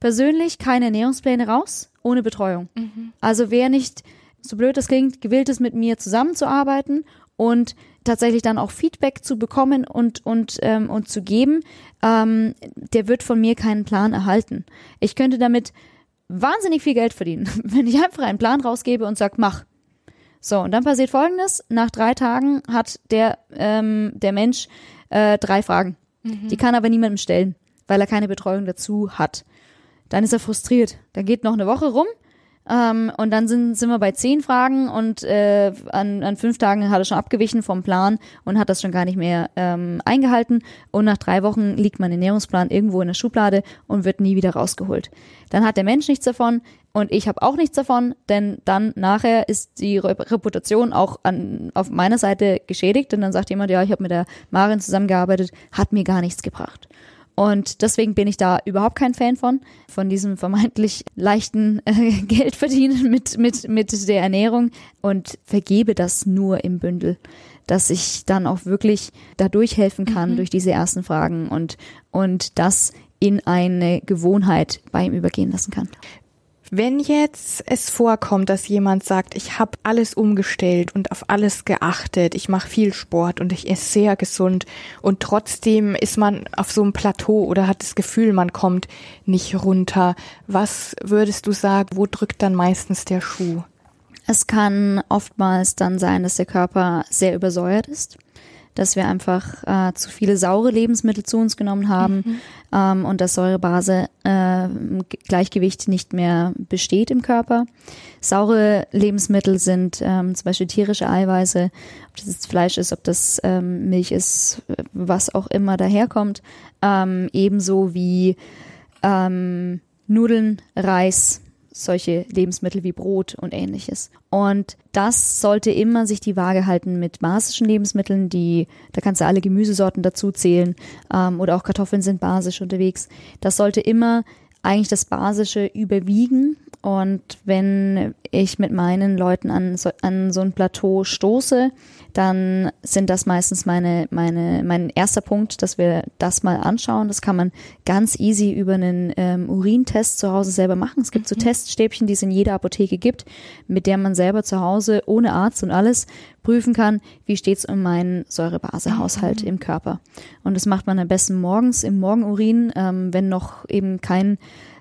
persönlich keine Ernährungspläne raus, ohne Betreuung. Mhm. Also wer nicht, so blöd das klingt, gewillt ist, mit mir zusammenzuarbeiten und tatsächlich dann auch Feedback zu bekommen und und ähm, und zu geben, ähm, der wird von mir keinen Plan erhalten. Ich könnte damit wahnsinnig viel Geld verdienen, *laughs* wenn ich einfach einen Plan rausgebe und sag, mach. So, und dann passiert folgendes, nach drei Tagen hat der, ähm, der Mensch äh, drei Fragen. Mhm. Die kann aber niemandem stellen, weil er keine Betreuung dazu hat. Dann ist er frustriert. Dann geht noch eine Woche rum ähm, und dann sind, sind wir bei zehn Fragen und äh, an, an fünf Tagen hat er schon abgewichen vom Plan und hat das schon gar nicht mehr ähm, eingehalten. Und nach drei Wochen liegt mein Ernährungsplan irgendwo in der Schublade und wird nie wieder rausgeholt. Dann hat der Mensch nichts davon und ich habe auch nichts davon, denn dann nachher ist die Reputation auch an, auf meiner Seite geschädigt und dann sagt jemand, ja, ich habe mit der Marin zusammengearbeitet, hat mir gar nichts gebracht. Und deswegen bin ich da überhaupt kein Fan von, von diesem vermeintlich leichten äh, *laughs* Geldverdienen mit, mit, mit der Ernährung und vergebe das nur im Bündel, dass ich dann auch wirklich da durchhelfen kann mhm. durch diese ersten Fragen und, und das in eine Gewohnheit bei ihm übergehen lassen kann Wenn jetzt es vorkommt, dass jemand sagt, ich habe alles umgestellt und auf alles geachtet, ich mache viel Sport und ich esse sehr gesund und trotzdem ist man auf so einem Plateau oder hat das Gefühl, man kommt nicht runter. Was würdest du sagen, wo drückt dann meistens der Schuh? Es kann oftmals dann sein, dass der Körper sehr übersäuert ist dass wir einfach äh, zu viele saure Lebensmittel zu uns genommen haben mhm. ähm, und das Säurebase-Gleichgewicht äh, nicht mehr besteht im Körper. Saure Lebensmittel sind ähm, zum Beispiel tierische Eiweiße, ob das jetzt Fleisch ist, ob das ähm, Milch ist, was auch immer daherkommt, ähm, ebenso wie ähm, Nudeln, Reis, solche Lebensmittel wie Brot und ähnliches. Und das sollte immer sich die Waage halten mit basischen Lebensmitteln, die, da kannst du alle Gemüsesorten dazu zählen, ähm, oder auch Kartoffeln sind basisch unterwegs. Das sollte immer eigentlich das Basische überwiegen. Und wenn ich mit meinen Leuten an so, an so ein Plateau stoße, dann sind das meistens meine, meine, mein erster Punkt, dass wir das mal anschauen. Das kann man ganz easy über einen ähm, Urintest zu Hause selber machen. Es gibt so mhm. Teststäbchen, die es in jeder Apotheke gibt, mit der man selber zu Hause ohne Arzt und alles prüfen kann, wie steht's um meinen Säurebasehaushalt mhm. im Körper. Und das macht man am besten morgens im Morgenurin, ähm, wenn noch eben kein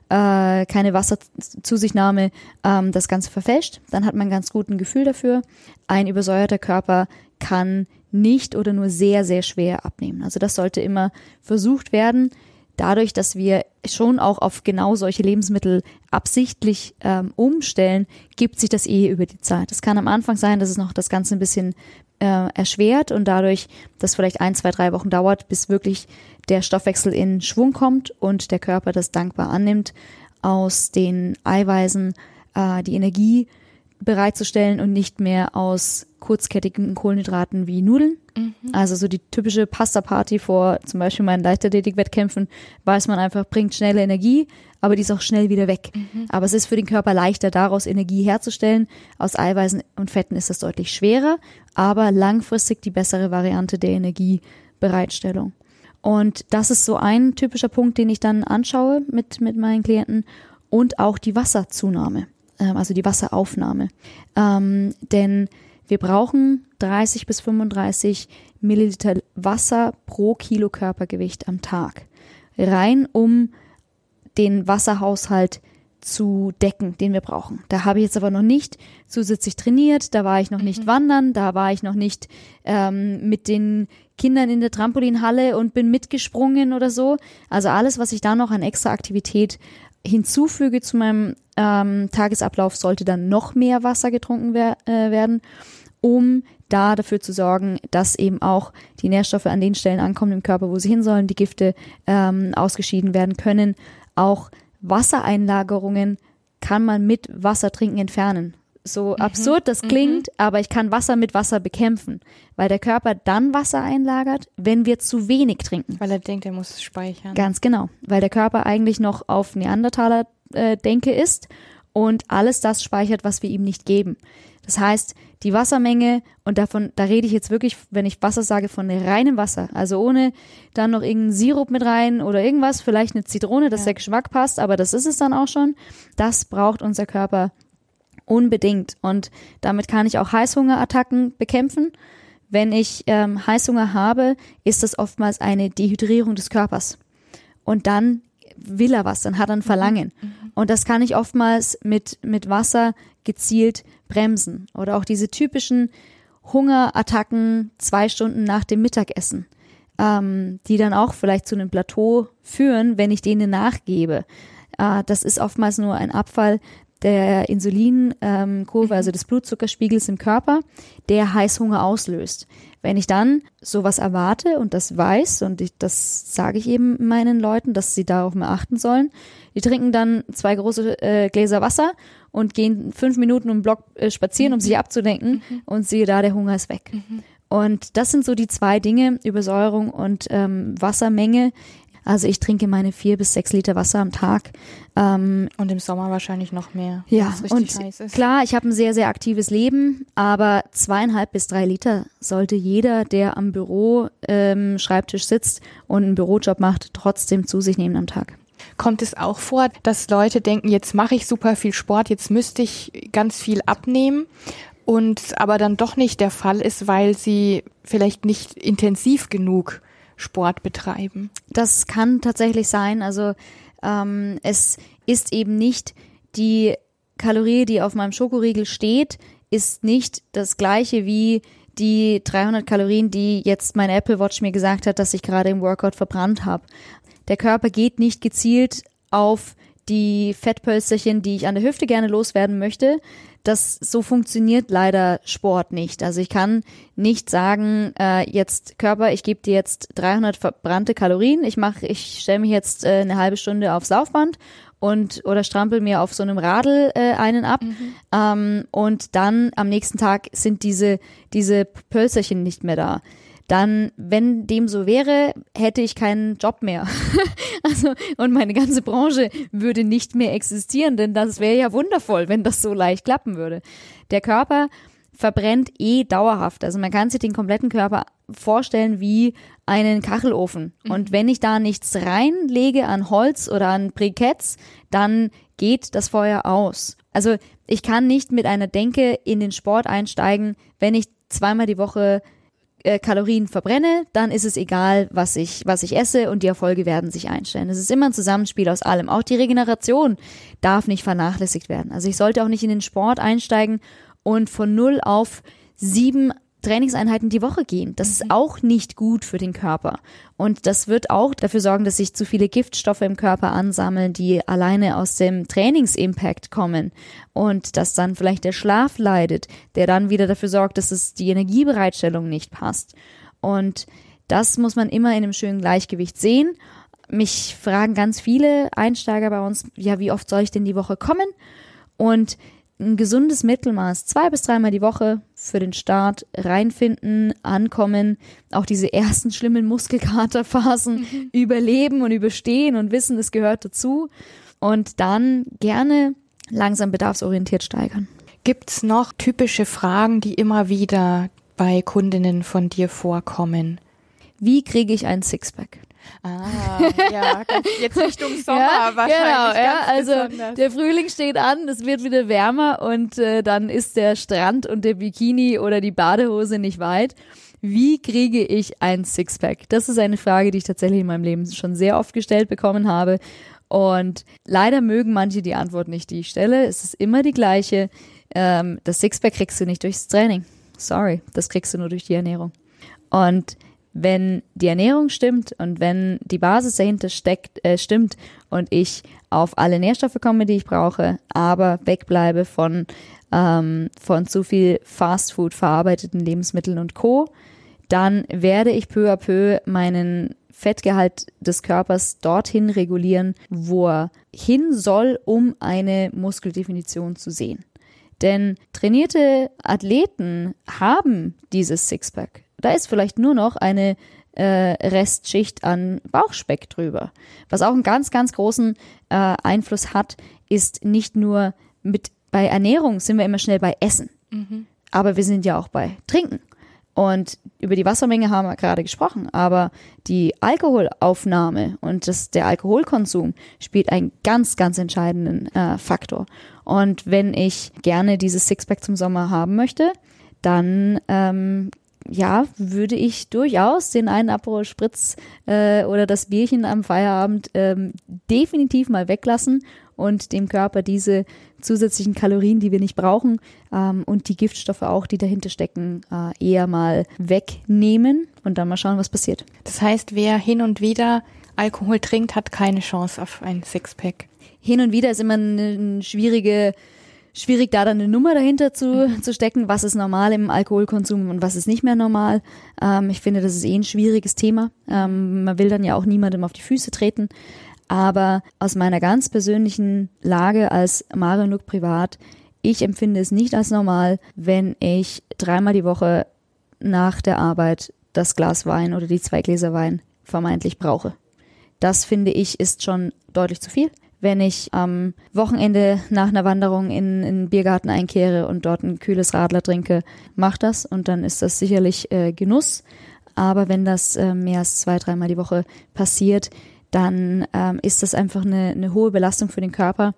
äh, keine Wasserzusichtnahme ähm, das Ganze verfälscht, dann hat man ganz guten Gefühl dafür. Ein übersäuerter Körper kann nicht oder nur sehr, sehr schwer abnehmen. Also das sollte immer versucht werden. Dadurch, dass wir schon auch auf genau solche Lebensmittel absichtlich ähm, umstellen, gibt sich das eh über die Zeit. Es kann am Anfang sein, dass es noch das Ganze ein bisschen äh, erschwert und dadurch, dass vielleicht ein, zwei, drei Wochen dauert, bis wirklich der Stoffwechsel in Schwung kommt und der Körper das dankbar annimmt, aus den Eiweißen äh, die Energie bereitzustellen und nicht mehr aus kurzkettigen Kohlenhydraten wie Nudeln. Mhm. Also so die typische Pasta-Party vor zum Beispiel meinen Leichtathletik-Wettkämpfen weiß man einfach, bringt schnelle Energie, aber die ist auch schnell wieder weg. Mhm. Aber es ist für den Körper leichter, daraus Energie herzustellen. Aus Eiweißen und Fetten ist das deutlich schwerer, aber langfristig die bessere Variante der Energiebereitstellung. Und das ist so ein typischer Punkt, den ich dann anschaue mit, mit meinen Klienten und auch die Wasserzunahme, also die Wasseraufnahme. Ähm, denn wir brauchen 30 bis 35 Milliliter Wasser pro Kilo Körpergewicht am Tag. Rein um den Wasserhaushalt zu decken, den wir brauchen. Da habe ich jetzt aber noch nicht zusätzlich trainiert, da war ich noch nicht mhm. wandern, da war ich noch nicht ähm, mit den Kindern in der Trampolinhalle und bin mitgesprungen oder so. Also alles, was ich da noch an extra Aktivität hinzufüge zu meinem ähm, Tagesablauf, sollte dann noch mehr Wasser getrunken wer äh, werden um da dafür zu sorgen, dass eben auch die Nährstoffe an den Stellen ankommen im Körper, wo sie hin sollen, die Gifte ähm, ausgeschieden werden können. Auch Wassereinlagerungen kann man mit Wassertrinken entfernen. So mhm. absurd das mhm. klingt, mhm. aber ich kann Wasser mit Wasser bekämpfen, weil der Körper dann Wasser einlagert, wenn wir zu wenig trinken. Weil er denkt, er muss es speichern. Ganz genau, weil der Körper eigentlich noch auf Neandertaler äh, denke ist und alles das speichert, was wir ihm nicht geben. Das heißt, die Wassermenge, und davon, da rede ich jetzt wirklich, wenn ich Wasser sage, von reinem Wasser. Also ohne dann noch irgendeinen Sirup mit rein oder irgendwas, vielleicht eine Zitrone, dass ja. der Geschmack passt, aber das ist es dann auch schon. Das braucht unser Körper unbedingt. Und damit kann ich auch Heißhungerattacken bekämpfen. Wenn ich ähm, Heißhunger habe, ist das oftmals eine Dehydrierung des Körpers. Und dann will er was, dann hat er ein Verlangen. Mhm. Und das kann ich oftmals mit, mit Wasser gezielt bremsen. Oder auch diese typischen Hungerattacken zwei Stunden nach dem Mittagessen, ähm, die dann auch vielleicht zu einem Plateau führen, wenn ich denen nachgebe. Äh, das ist oftmals nur ein Abfall der Insulinkurve, ähm, also des Blutzuckerspiegels im Körper, der Heißhunger auslöst. Wenn ich dann sowas erwarte und das weiß, und ich, das sage ich eben meinen Leuten, dass sie darauf mehr achten sollen, die trinken dann zwei große äh, Gläser Wasser und gehen fünf Minuten um den Block äh, spazieren, mhm. um sich abzudenken mhm. und siehe da, der Hunger ist weg. Mhm. Und das sind so die zwei Dinge, Übersäuerung und ähm, Wassermenge. Also ich trinke meine vier bis sechs Liter Wasser am Tag. Ähm, und im Sommer wahrscheinlich noch mehr. Ja, und klar, ich habe ein sehr, sehr aktives Leben, aber zweieinhalb bis drei Liter sollte jeder, der am Büro ähm, Schreibtisch sitzt und einen Bürojob macht, trotzdem zu sich nehmen am Tag. Kommt es auch vor, dass Leute denken, jetzt mache ich super viel Sport, jetzt müsste ich ganz viel abnehmen und aber dann doch nicht der Fall ist, weil sie vielleicht nicht intensiv genug Sport betreiben? Das kann tatsächlich sein. Also ähm, es ist eben nicht die Kalorie, die auf meinem Schokoriegel steht, ist nicht das gleiche wie die 300 Kalorien, die jetzt meine Apple Watch mir gesagt hat, dass ich gerade im Workout verbrannt habe. Der Körper geht nicht gezielt auf die Fettpölsterchen, die ich an der Hüfte gerne loswerden möchte. Das so funktioniert leider Sport nicht. Also ich kann nicht sagen, äh, jetzt Körper, ich gebe dir jetzt 300 verbrannte Kalorien, ich mache, ich stelle mich jetzt äh, eine halbe Stunde aufs Laufband und oder strampel mir auf so einem Radl äh, einen ab mhm. ähm, und dann am nächsten Tag sind diese diese Pölsterchen nicht mehr da dann, wenn dem so wäre, hätte ich keinen Job mehr. *laughs* also, und meine ganze Branche würde nicht mehr existieren, denn das wäre ja wundervoll, wenn das so leicht klappen würde. Der Körper verbrennt eh dauerhaft. Also man kann sich den kompletten Körper vorstellen wie einen Kachelofen. Mhm. Und wenn ich da nichts reinlege an Holz oder an Briketts, dann geht das Feuer aus. Also ich kann nicht mit einer Denke in den Sport einsteigen, wenn ich zweimal die Woche äh, Kalorien verbrenne, dann ist es egal, was ich, was ich esse und die Erfolge werden sich einstellen. Es ist immer ein Zusammenspiel aus allem. Auch die Regeneration darf nicht vernachlässigt werden. Also ich sollte auch nicht in den Sport einsteigen und von null auf sieben Trainingseinheiten die Woche gehen. Das ist mhm. auch nicht gut für den Körper. Und das wird auch dafür sorgen, dass sich zu viele Giftstoffe im Körper ansammeln, die alleine aus dem Trainingsimpact kommen. Und dass dann vielleicht der Schlaf leidet, der dann wieder dafür sorgt, dass es die Energiebereitstellung nicht passt. Und das muss man immer in einem schönen Gleichgewicht sehen. Mich fragen ganz viele Einsteiger bei uns, ja, wie oft soll ich denn die Woche kommen? Und ein gesundes Mittelmaß, zwei bis dreimal die Woche für den Start reinfinden, ankommen, auch diese ersten schlimmen Muskelkaterphasen mhm. *laughs* überleben und überstehen und wissen, es gehört dazu und dann gerne langsam bedarfsorientiert steigern. Gibt's noch typische Fragen, die immer wieder bei Kundinnen von dir vorkommen? Wie kriege ich ein Sixpack? Ah, ja, jetzt Richtung *laughs* Sommer ja, wahrscheinlich. Genau, ja, also besonders. der Frühling steht an, es wird wieder wärmer und äh, dann ist der Strand und der Bikini oder die Badehose nicht weit. Wie kriege ich ein Sixpack? Das ist eine Frage, die ich tatsächlich in meinem Leben schon sehr oft gestellt bekommen habe. Und leider mögen manche die Antwort nicht, die ich stelle. Es ist immer die gleiche. Ähm, das Sixpack kriegst du nicht durchs Training. Sorry, das kriegst du nur durch die Ernährung. Und wenn die Ernährung stimmt und wenn die Basis dahinter steckt, äh, stimmt und ich auf alle Nährstoffe komme, die ich brauche, aber wegbleibe von, ähm, von zu viel Fastfood verarbeiteten Lebensmitteln und Co., dann werde ich peu à peu meinen Fettgehalt des Körpers dorthin regulieren, wo er hin soll, um eine Muskeldefinition zu sehen. Denn trainierte Athleten haben dieses Sixpack. Da ist vielleicht nur noch eine äh, Restschicht an Bauchspeck drüber. Was auch einen ganz, ganz großen äh, Einfluss hat, ist nicht nur mit bei Ernährung sind wir immer schnell bei Essen, mhm. aber wir sind ja auch bei Trinken. Und über die Wassermenge haben wir gerade gesprochen, aber die Alkoholaufnahme und das, der Alkoholkonsum spielt einen ganz, ganz entscheidenden äh, Faktor. Und wenn ich gerne dieses Sixpack zum Sommer haben möchte, dann ähm, ja, würde ich durchaus den einen Aperol Spritz äh, oder das Bierchen am Feierabend ähm, definitiv mal weglassen und dem Körper diese zusätzlichen Kalorien, die wir nicht brauchen ähm, und die Giftstoffe auch, die dahinter stecken, äh, eher mal wegnehmen und dann mal schauen, was passiert. Das heißt, wer hin und wieder Alkohol trinkt, hat keine Chance auf ein Sixpack. Hin und wieder ist immer eine, eine schwierige schwierig, da dann eine Nummer dahinter zu, mhm. zu stecken, was ist normal im Alkoholkonsum und was ist nicht mehr normal. Ähm, ich finde, das ist eh ein schwieriges Thema. Ähm, man will dann ja auch niemandem auf die Füße treten. Aber aus meiner ganz persönlichen Lage als Marion privat, ich empfinde es nicht als normal, wenn ich dreimal die Woche nach der Arbeit das Glas Wein oder die zwei Gläser Wein vermeintlich brauche. Das finde ich ist schon deutlich zu viel wenn ich am Wochenende nach einer Wanderung in, in den Biergarten einkehre und dort ein kühles Radler trinke, mach das und dann ist das sicherlich äh, Genuss. Aber wenn das äh, mehr als zwei, dreimal die Woche passiert, dann ähm, ist das einfach eine, eine hohe Belastung für den Körper,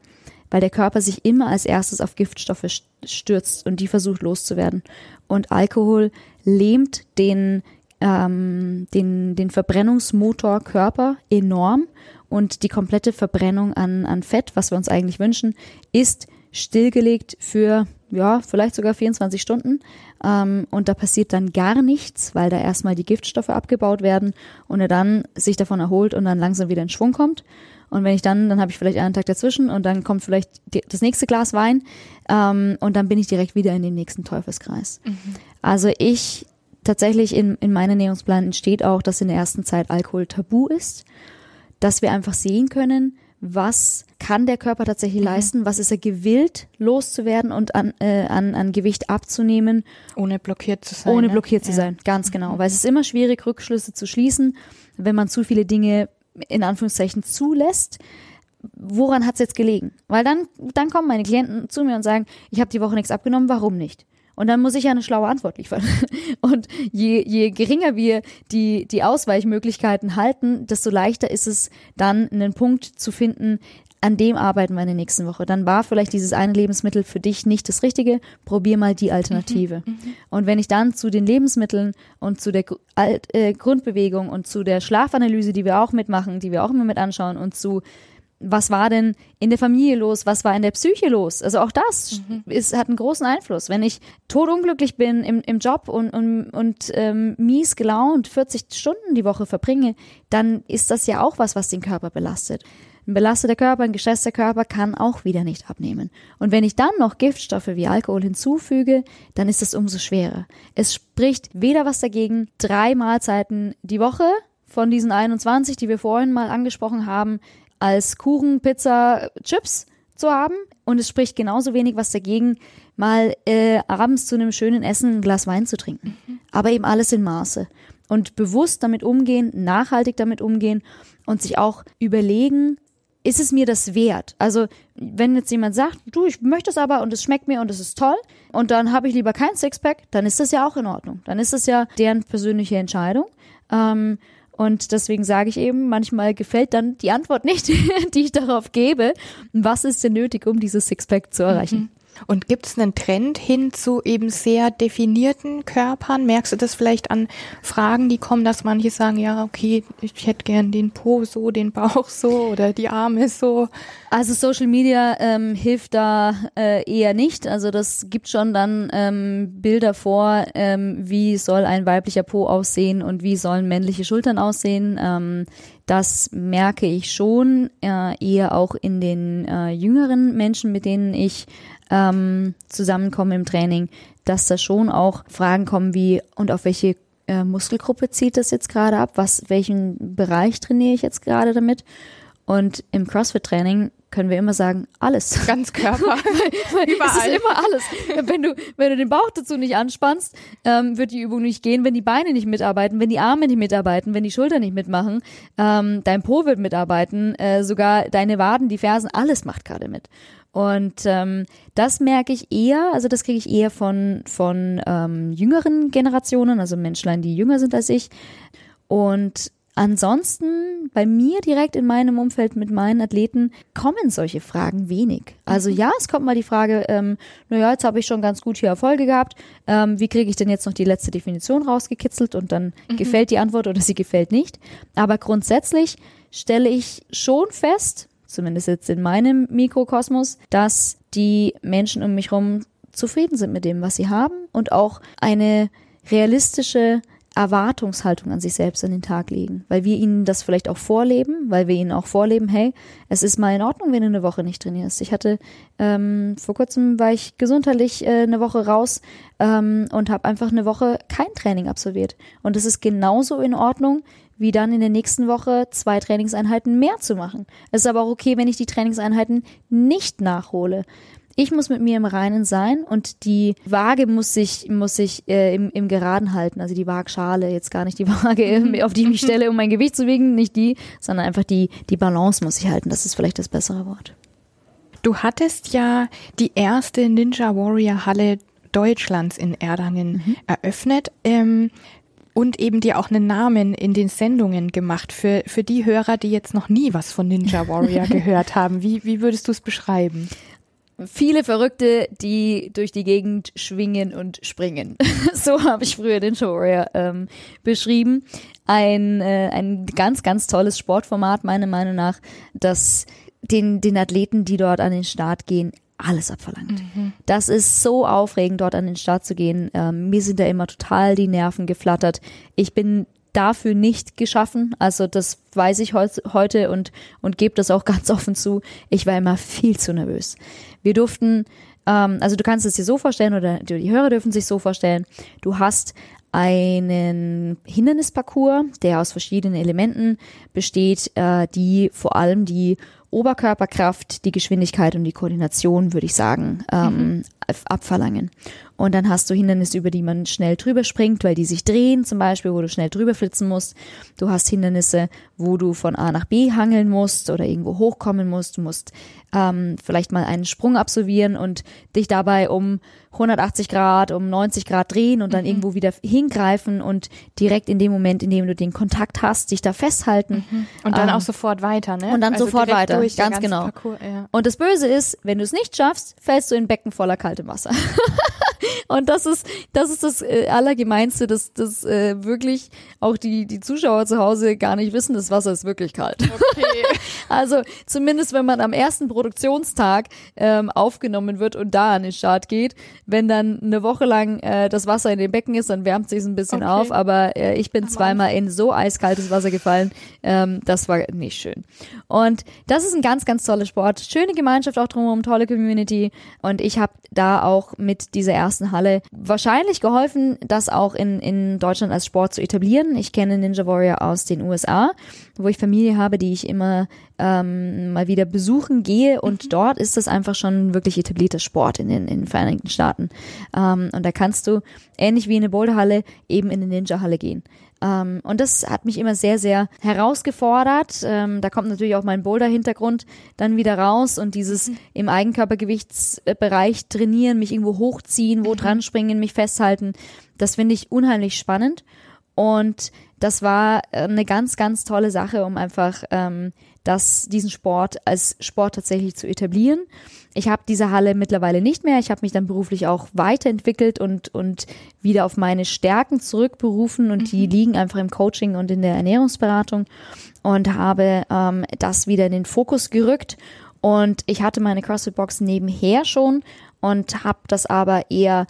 weil der Körper sich immer als erstes auf Giftstoffe stürzt und die versucht loszuwerden. Und Alkohol lähmt den, ähm, den, den Verbrennungsmotor Körper enorm und die komplette Verbrennung an, an Fett, was wir uns eigentlich wünschen, ist stillgelegt für ja, vielleicht sogar 24 Stunden. Ähm, und da passiert dann gar nichts, weil da erstmal die Giftstoffe abgebaut werden und er dann sich davon erholt und dann langsam wieder in Schwung kommt. Und wenn ich dann, dann habe ich vielleicht einen Tag dazwischen und dann kommt vielleicht die, das nächste Glas Wein ähm, und dann bin ich direkt wieder in den nächsten Teufelskreis. Mhm. Also ich tatsächlich in, in meinen Ernährungsplan steht auch, dass in der ersten Zeit Alkohol tabu ist, dass wir einfach sehen können, was kann der Körper tatsächlich mhm. leisten, was ist er gewillt loszuwerden und an, äh, an, an Gewicht abzunehmen. Ohne blockiert zu sein. Ohne ne? blockiert zu ja. sein, ganz genau. Mhm. Weil es ist immer schwierig, Rückschlüsse zu schließen, wenn man zu viele Dinge in Anführungszeichen zulässt. Woran hat es jetzt gelegen? Weil dann, dann kommen meine Klienten zu mir und sagen, ich habe die Woche nichts abgenommen, warum nicht? Und dann muss ich ja eine schlaue Antwort liefern. *laughs* Und je, je geringer wir die, die Ausweichmöglichkeiten halten, desto leichter ist es dann, einen Punkt zu finden, an dem arbeiten wir in der nächsten Woche. Dann war vielleicht dieses eine Lebensmittel für dich nicht das Richtige. Probier mal die Alternative. Mhm, mhm. und wenn ich dann zu den Lebensmitteln und zu der äh, Grundbewegung und zu der Schlafanalyse, die wir auch mitmachen, die wir auch immer mit anschauen und zu was war denn in der Familie los, was war in der Psyche los. Also auch das mhm. ist, hat einen großen Einfluss. Wenn ich todunglücklich bin im, im Job und, und, und ähm, mies gelaunt 40 Stunden die Woche verbringe, dann ist das ja auch was, was den Körper belastet. Ein belasteter Körper, ein gestresster Körper kann auch wieder nicht abnehmen. Und wenn ich dann noch Giftstoffe wie Alkohol hinzufüge, dann ist es umso schwerer. Es spricht weder was dagegen, drei Mahlzeiten die Woche von diesen 21, die wir vorhin mal angesprochen haben, als Kuchen, Pizza, Chips zu haben. Und es spricht genauso wenig was dagegen, mal äh, abends zu einem schönen Essen ein Glas Wein zu trinken. Mhm. Aber eben alles in Maße. Und bewusst damit umgehen, nachhaltig damit umgehen und sich auch überlegen, ist es mir das wert? Also, wenn jetzt jemand sagt, du, ich möchte es aber und es schmeckt mir und es ist toll und dann habe ich lieber kein Sixpack, dann ist das ja auch in Ordnung. Dann ist das ja deren persönliche Entscheidung. Ähm, und deswegen sage ich eben, manchmal gefällt dann die Antwort nicht, *laughs* die ich darauf gebe. Was ist denn nötig, um dieses Sixpack zu erreichen? Mhm. Und gibt es einen Trend hin zu eben sehr definierten Körpern? Merkst du das vielleicht an Fragen, die kommen, dass manche sagen, ja, okay, ich hätte gern den Po so, den Bauch so oder die Arme so? Also Social Media ähm, hilft da äh, eher nicht. Also das gibt schon dann ähm, Bilder vor, ähm, wie soll ein weiblicher Po aussehen und wie sollen männliche Schultern aussehen. Ähm, das merke ich schon äh, eher auch in den äh, jüngeren Menschen, mit denen ich ähm, zusammenkommen im Training, dass da schon auch Fragen kommen wie, und auf welche äh, Muskelgruppe zieht das jetzt gerade ab? Was, welchen Bereich trainiere ich jetzt gerade damit? Und im CrossFit-Training können wir immer sagen, alles. Ganz Körper. *laughs* weil, Überall. Es ist immer alles. Wenn du, wenn du den Bauch dazu nicht anspannst, ähm, wird die Übung nicht gehen. Wenn die Beine nicht mitarbeiten, wenn die Arme nicht mitarbeiten, wenn die Schultern nicht mitmachen, ähm, dein Po wird mitarbeiten, äh, sogar deine Waden, die Fersen, alles macht gerade mit. Und ähm, das merke ich eher, also das kriege ich eher von, von ähm, jüngeren Generationen, also Menschlein, die jünger sind als ich. Und ansonsten bei mir direkt in meinem Umfeld mit meinen Athleten kommen solche Fragen wenig. Also mhm. ja, es kommt mal die Frage, ähm, naja, jetzt habe ich schon ganz gut hier Erfolge gehabt, ähm, wie kriege ich denn jetzt noch die letzte Definition rausgekitzelt und dann mhm. gefällt die Antwort oder sie gefällt nicht. Aber grundsätzlich stelle ich schon fest, zumindest jetzt in meinem Mikrokosmos, dass die Menschen um mich herum zufrieden sind mit dem, was sie haben und auch eine realistische Erwartungshaltung an sich selbst an den Tag legen, weil wir ihnen das vielleicht auch vorleben, weil wir ihnen auch vorleben, hey, es ist mal in Ordnung, wenn du eine Woche nicht trainierst. Ich hatte ähm, vor kurzem war ich gesundheitlich äh, eine Woche raus ähm, und habe einfach eine Woche kein Training absolviert und es ist genauso in Ordnung, wie dann in der nächsten Woche zwei Trainingseinheiten mehr zu machen. Es ist aber auch okay, wenn ich die Trainingseinheiten nicht nachhole. Ich muss mit mir im Reinen sein und die Waage muss sich, muss sich äh, im, im Geraden halten. Also die Waagschale, jetzt gar nicht die *laughs* Waage, auf die ich mich *laughs* stelle, um mein Gewicht zu wiegen, nicht die, sondern einfach die, die Balance muss ich halten. Das ist vielleicht das bessere Wort. Du hattest ja die erste Ninja Warrior Halle Deutschlands in Erlangen mhm. eröffnet. Ähm, Und eben dir auch einen Namen in den Sendungen gemacht für, für die Hörer, die jetzt noch nie was von Ninja Warrior *laughs* gehört haben. Wie, wie würdest du es beschreiben? viele Verrückte, die durch die Gegend schwingen und springen. *laughs* so habe ich früher den Show Warrior ähm, beschrieben. Ein, äh, ein ganz, ganz tolles Sportformat, meiner Meinung nach, das den, den Athleten, die dort an den Start gehen, alles abverlangt. Mhm. Das ist so aufregend, dort an den Start zu gehen. Ähm, mir sind da immer total die Nerven geflattert. Ich bin dafür nicht geschaffen. Also das weiß ich heute und, und gebe das auch *laughs* ganz offen zu. Ich war immer viel zu nervös. Wir durften, ähm, also du kannst es dir so vorstellen oder die Hörer dürfen sich so vorstellen, du hast einen Hindernisparcours, der aus verschiedenen Elementen besteht, äh, die vor allem die Oberkörperkraft, die Geschwindigkeit und die Koordination, würde ich sagen, ähm, mhm. abverlangen. Und dann hast du Hindernisse, über die man schnell drüber springt, weil die sich drehen, zum Beispiel, wo du schnell drüber flitzen musst. Du hast Hindernisse, wo du von A nach B hangeln musst oder irgendwo hochkommen musst. Du musst ähm, vielleicht mal einen Sprung absolvieren und dich dabei um 180 Grad, um 90 Grad drehen und dann mhm. irgendwo wieder hingreifen und direkt in dem Moment, in dem du den Kontakt hast, dich da festhalten. Mhm. Und dann ähm, auch sofort weiter, ne? Und dann also sofort weiter, ganz genau. Parcours, ja. Und das Böse ist, wenn du es nicht schaffst, fällst du in Becken voller kaltem Wasser. *laughs* und das ist, das ist das äh, Allergemeinste, dass, dass äh, wirklich auch die, die Zuschauer zu Hause gar nicht wissen, das Wasser ist wirklich kalt. Okay. *laughs* also zumindest, wenn man am ersten Produktionstag ähm, aufgenommen wird und da an den Start geht, wenn dann eine Woche lang äh, das Wasser in den Becken ist, dann wärmt sich ein bisschen okay. auf, aber äh, ich bin zweimal in so eiskaltes Wasser gefallen, ähm, das war nicht schön. Und das ist ein ganz, ganz toller Sport. Schöne Gemeinschaft auch drumherum, tolle Community und ich habe da auch mit dieser ersten Halle wahrscheinlich geholfen, das auch in, in Deutschland als Sport zu etablieren. Ich kenne Ninja Warrior aus den USA, wo ich Familie habe, die ich immer ähm, mal wieder besuchen gehe und mhm. dort ist das einfach schon wirklich etablierter Sport in den, in den Vereinigten Staaten. Ähm, und da kannst du ähnlich wie in eine Boulderhalle eben in eine Ninja-Halle gehen. Ähm, und das hat mich immer sehr, sehr herausgefordert. Ähm, da kommt natürlich auch mein Boulder-Hintergrund dann wieder raus und dieses mhm. im Eigenkörpergewichtsbereich trainieren, mich irgendwo hochziehen, wo mhm. dran springen, mich festhalten. Das finde ich unheimlich spannend. Und das war äh, eine ganz, ganz tolle Sache, um einfach ähm, das, diesen Sport als Sport tatsächlich zu etablieren. Ich habe diese Halle mittlerweile nicht mehr. Ich habe mich dann beruflich auch weiterentwickelt und, und wieder auf meine Stärken zurückberufen und mhm. die liegen einfach im Coaching und in der Ernährungsberatung und habe ähm, das wieder in den Fokus gerückt. Und ich hatte meine CrossFit-Box nebenher schon und habe das aber eher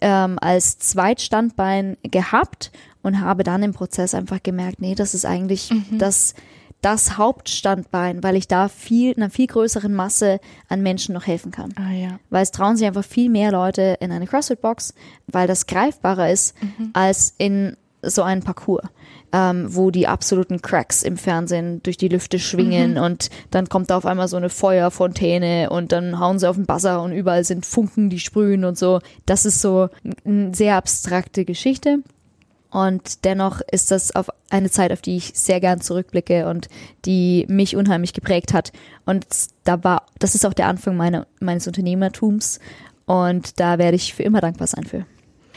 ähm, als Zweitstandbein gehabt und habe dann im Prozess einfach gemerkt, nee, das ist eigentlich mhm. das das Hauptstandbein, weil ich da viel, einer viel größeren Masse an Menschen noch helfen kann. Ah, ja. Weil es trauen sich einfach viel mehr Leute in eine CrossFit-Box, weil das greifbarer ist mhm. als in so einen Parcours. Ähm, wo die absoluten Cracks im Fernsehen durch die Lüfte schwingen mhm. und dann kommt da auf einmal so eine Feuerfontäne und dann hauen sie auf den Buzzer und überall sind Funken, die sprühen und so. Das ist so eine sehr abstrakte Geschichte. Und dennoch ist das auf eine Zeit, auf die ich sehr gern zurückblicke und die mich unheimlich geprägt hat. Und da war, das ist auch der Anfang meine, meines Unternehmertums. Und da werde ich für immer dankbar sein für.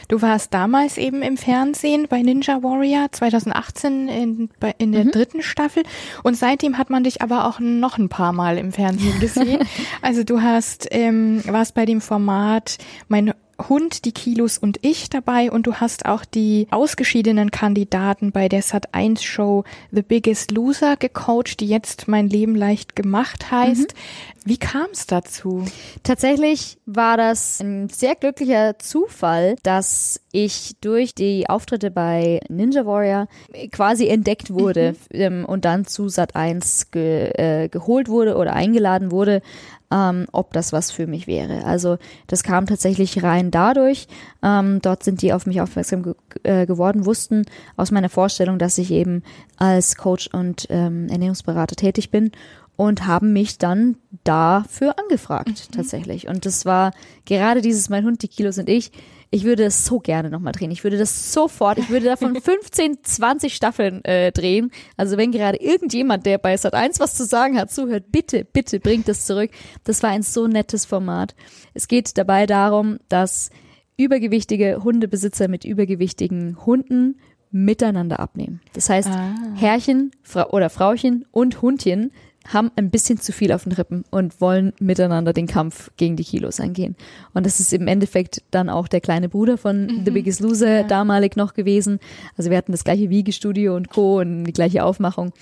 Du warst damals eben im Fernsehen bei Ninja Warrior 2018 in, in der mhm. dritten Staffel und seitdem hat man dich aber auch noch ein paar Mal im Fernsehen gesehen. *laughs* also du hast ähm, warst bei dem Format Mein Hund, die Kilos und ich dabei und du hast auch die ausgeschiedenen Kandidaten bei der Sat1 Show The Biggest Loser gecoacht, die jetzt mein Leben leicht gemacht heißt. Mhm. Wie kam es dazu? Tatsächlich war das ein sehr glücklicher Zufall, dass ich durch die Auftritte bei Ninja Warrior quasi entdeckt wurde mhm. ähm, und dann zu Sat1 ge, äh, geholt wurde oder eingeladen wurde ähm, ob das was für mich wäre. Also das kam tatsächlich rein dadurch. Ähm, dort sind die auf mich aufmerksam ge äh, geworden, wussten aus meiner Vorstellung, dass ich eben als Coach und ähm, Ernährungsberater tätig bin und haben mich dann dafür angefragt mhm. tatsächlich. Und das war gerade dieses Mein Hund, die Kilos und ich ich würde das so gerne nochmal drehen. Ich würde das sofort, ich würde davon *laughs* 15, 20 Staffeln äh, drehen. Also wenn gerade irgendjemand, der bei Sat 1 was zu sagen hat, zuhört, bitte, bitte bringt das zurück. Das war ein so nettes Format. Es geht dabei darum, dass übergewichtige Hundebesitzer mit übergewichtigen Hunden miteinander abnehmen. Das heißt, Ah. Herrchen Fra oder Frauchen und Hundchen haben ein bisschen zu viel auf den Rippen und wollen miteinander den Kampf gegen die Kilos eingehen. Und das ist im Endeffekt dann auch der kleine Bruder von The Biggest Loser damalig noch gewesen. Also wir hatten das gleiche Wiegestudio und Co. und die gleiche Aufmachung.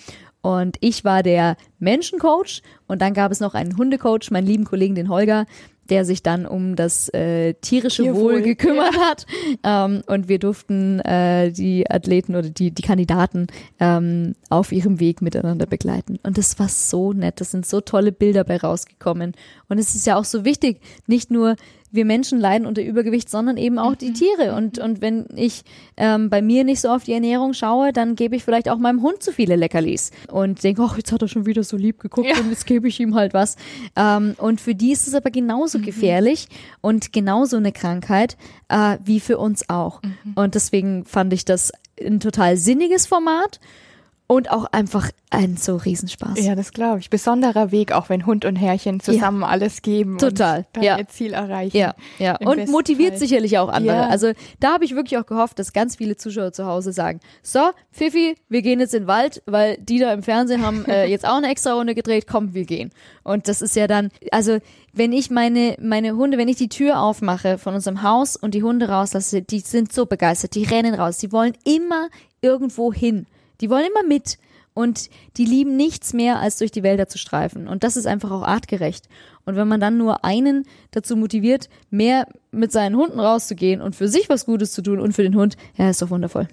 Und ich war der Menschencoach und dann gab es noch einen Hundecoach, meinen lieben Kollegen, den Holger, der sich dann um das äh, tierische Tierwohl, Wohl gekümmert hat. Ähm, und wir durften äh, die Athleten oder die, die Kandidaten ähm, auf ihrem Weg miteinander begleiten. Und das war so nett. Das sind so tolle Bilder bei rausgekommen. Und es ist ja auch so wichtig, nicht nur wir Menschen leiden unter Übergewicht, sondern eben auch die Tiere. Und, und wenn ich ähm, bei mir nicht so auf die Ernährung schaue, dann gebe ich vielleicht auch meinem Hund zu viele Leckerlis und denke, ach, jetzt hat er schon wieder so lieb geguckt Ja. und jetzt gebe ich ihm halt was. Ähm, und für die ist es aber genauso gefährlich und genauso eine Krankheit äh, wie für uns auch. Und deswegen fand ich das ein total sinniges Format und auch einfach ein so Riesenspaß. Ja, das glaube ich. Besonderer Weg, auch wenn Hund und Herrchen zusammen alles geben Total, und ja. ihr Ziel erreichen. Ja, ja. Und motiviert Fall. sicherlich auch andere. Ja. Also da habe ich wirklich auch gehofft, dass ganz viele Zuschauer zu Hause sagen, so, Fifi, wir gehen jetzt in den Wald, weil die da im Fernsehen haben äh, *laughs* jetzt auch eine extra Runde gedreht, komm, wir gehen. Und das ist ja dann, also wenn ich meine, meine Hunde, wenn ich die Tür aufmache von unserem Haus und die Hunde rauslasse, die sind so begeistert, die rennen raus, die wollen immer irgendwo hin. Die wollen immer mit. Und die lieben nichts mehr, als durch die Wälder zu streifen. Und das ist einfach auch artgerecht. Und wenn man dann nur einen dazu motiviert, mehr mit seinen Hunden rauszugehen und für sich was Gutes zu tun und für den Hund, ja, ist doch wundervoll.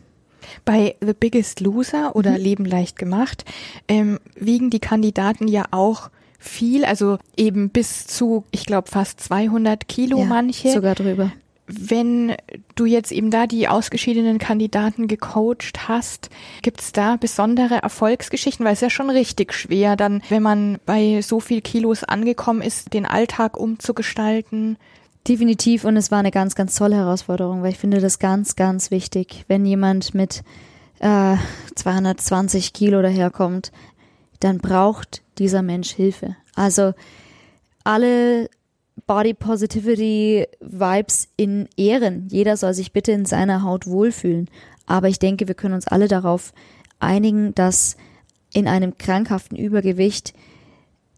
Bei The Biggest Loser oder Mhm. Leben leicht gemacht ähm, wiegen die Kandidaten ja auch viel, also eben bis zu, ich glaube, fast 200 Kilo ja, manche. Sogar drüber. Wenn du jetzt eben da die ausgeschiedenen Kandidaten gecoacht hast, gibt's da besondere Erfolgsgeschichten? Weil es ja schon richtig schwer, dann, wenn man bei so viel Kilos angekommen ist, den Alltag umzugestalten. Definitiv und es war eine ganz, ganz tolle Herausforderung, weil ich finde das ganz, ganz wichtig. Wenn jemand mit äh, 220 Kilo daherkommt, dann braucht dieser Mensch Hilfe. Also alle Body Positivity Vibes in Ehren. Jeder soll sich bitte in seiner Haut wohlfühlen. Aber ich denke, wir können uns alle darauf einigen, dass in einem krankhaften Übergewicht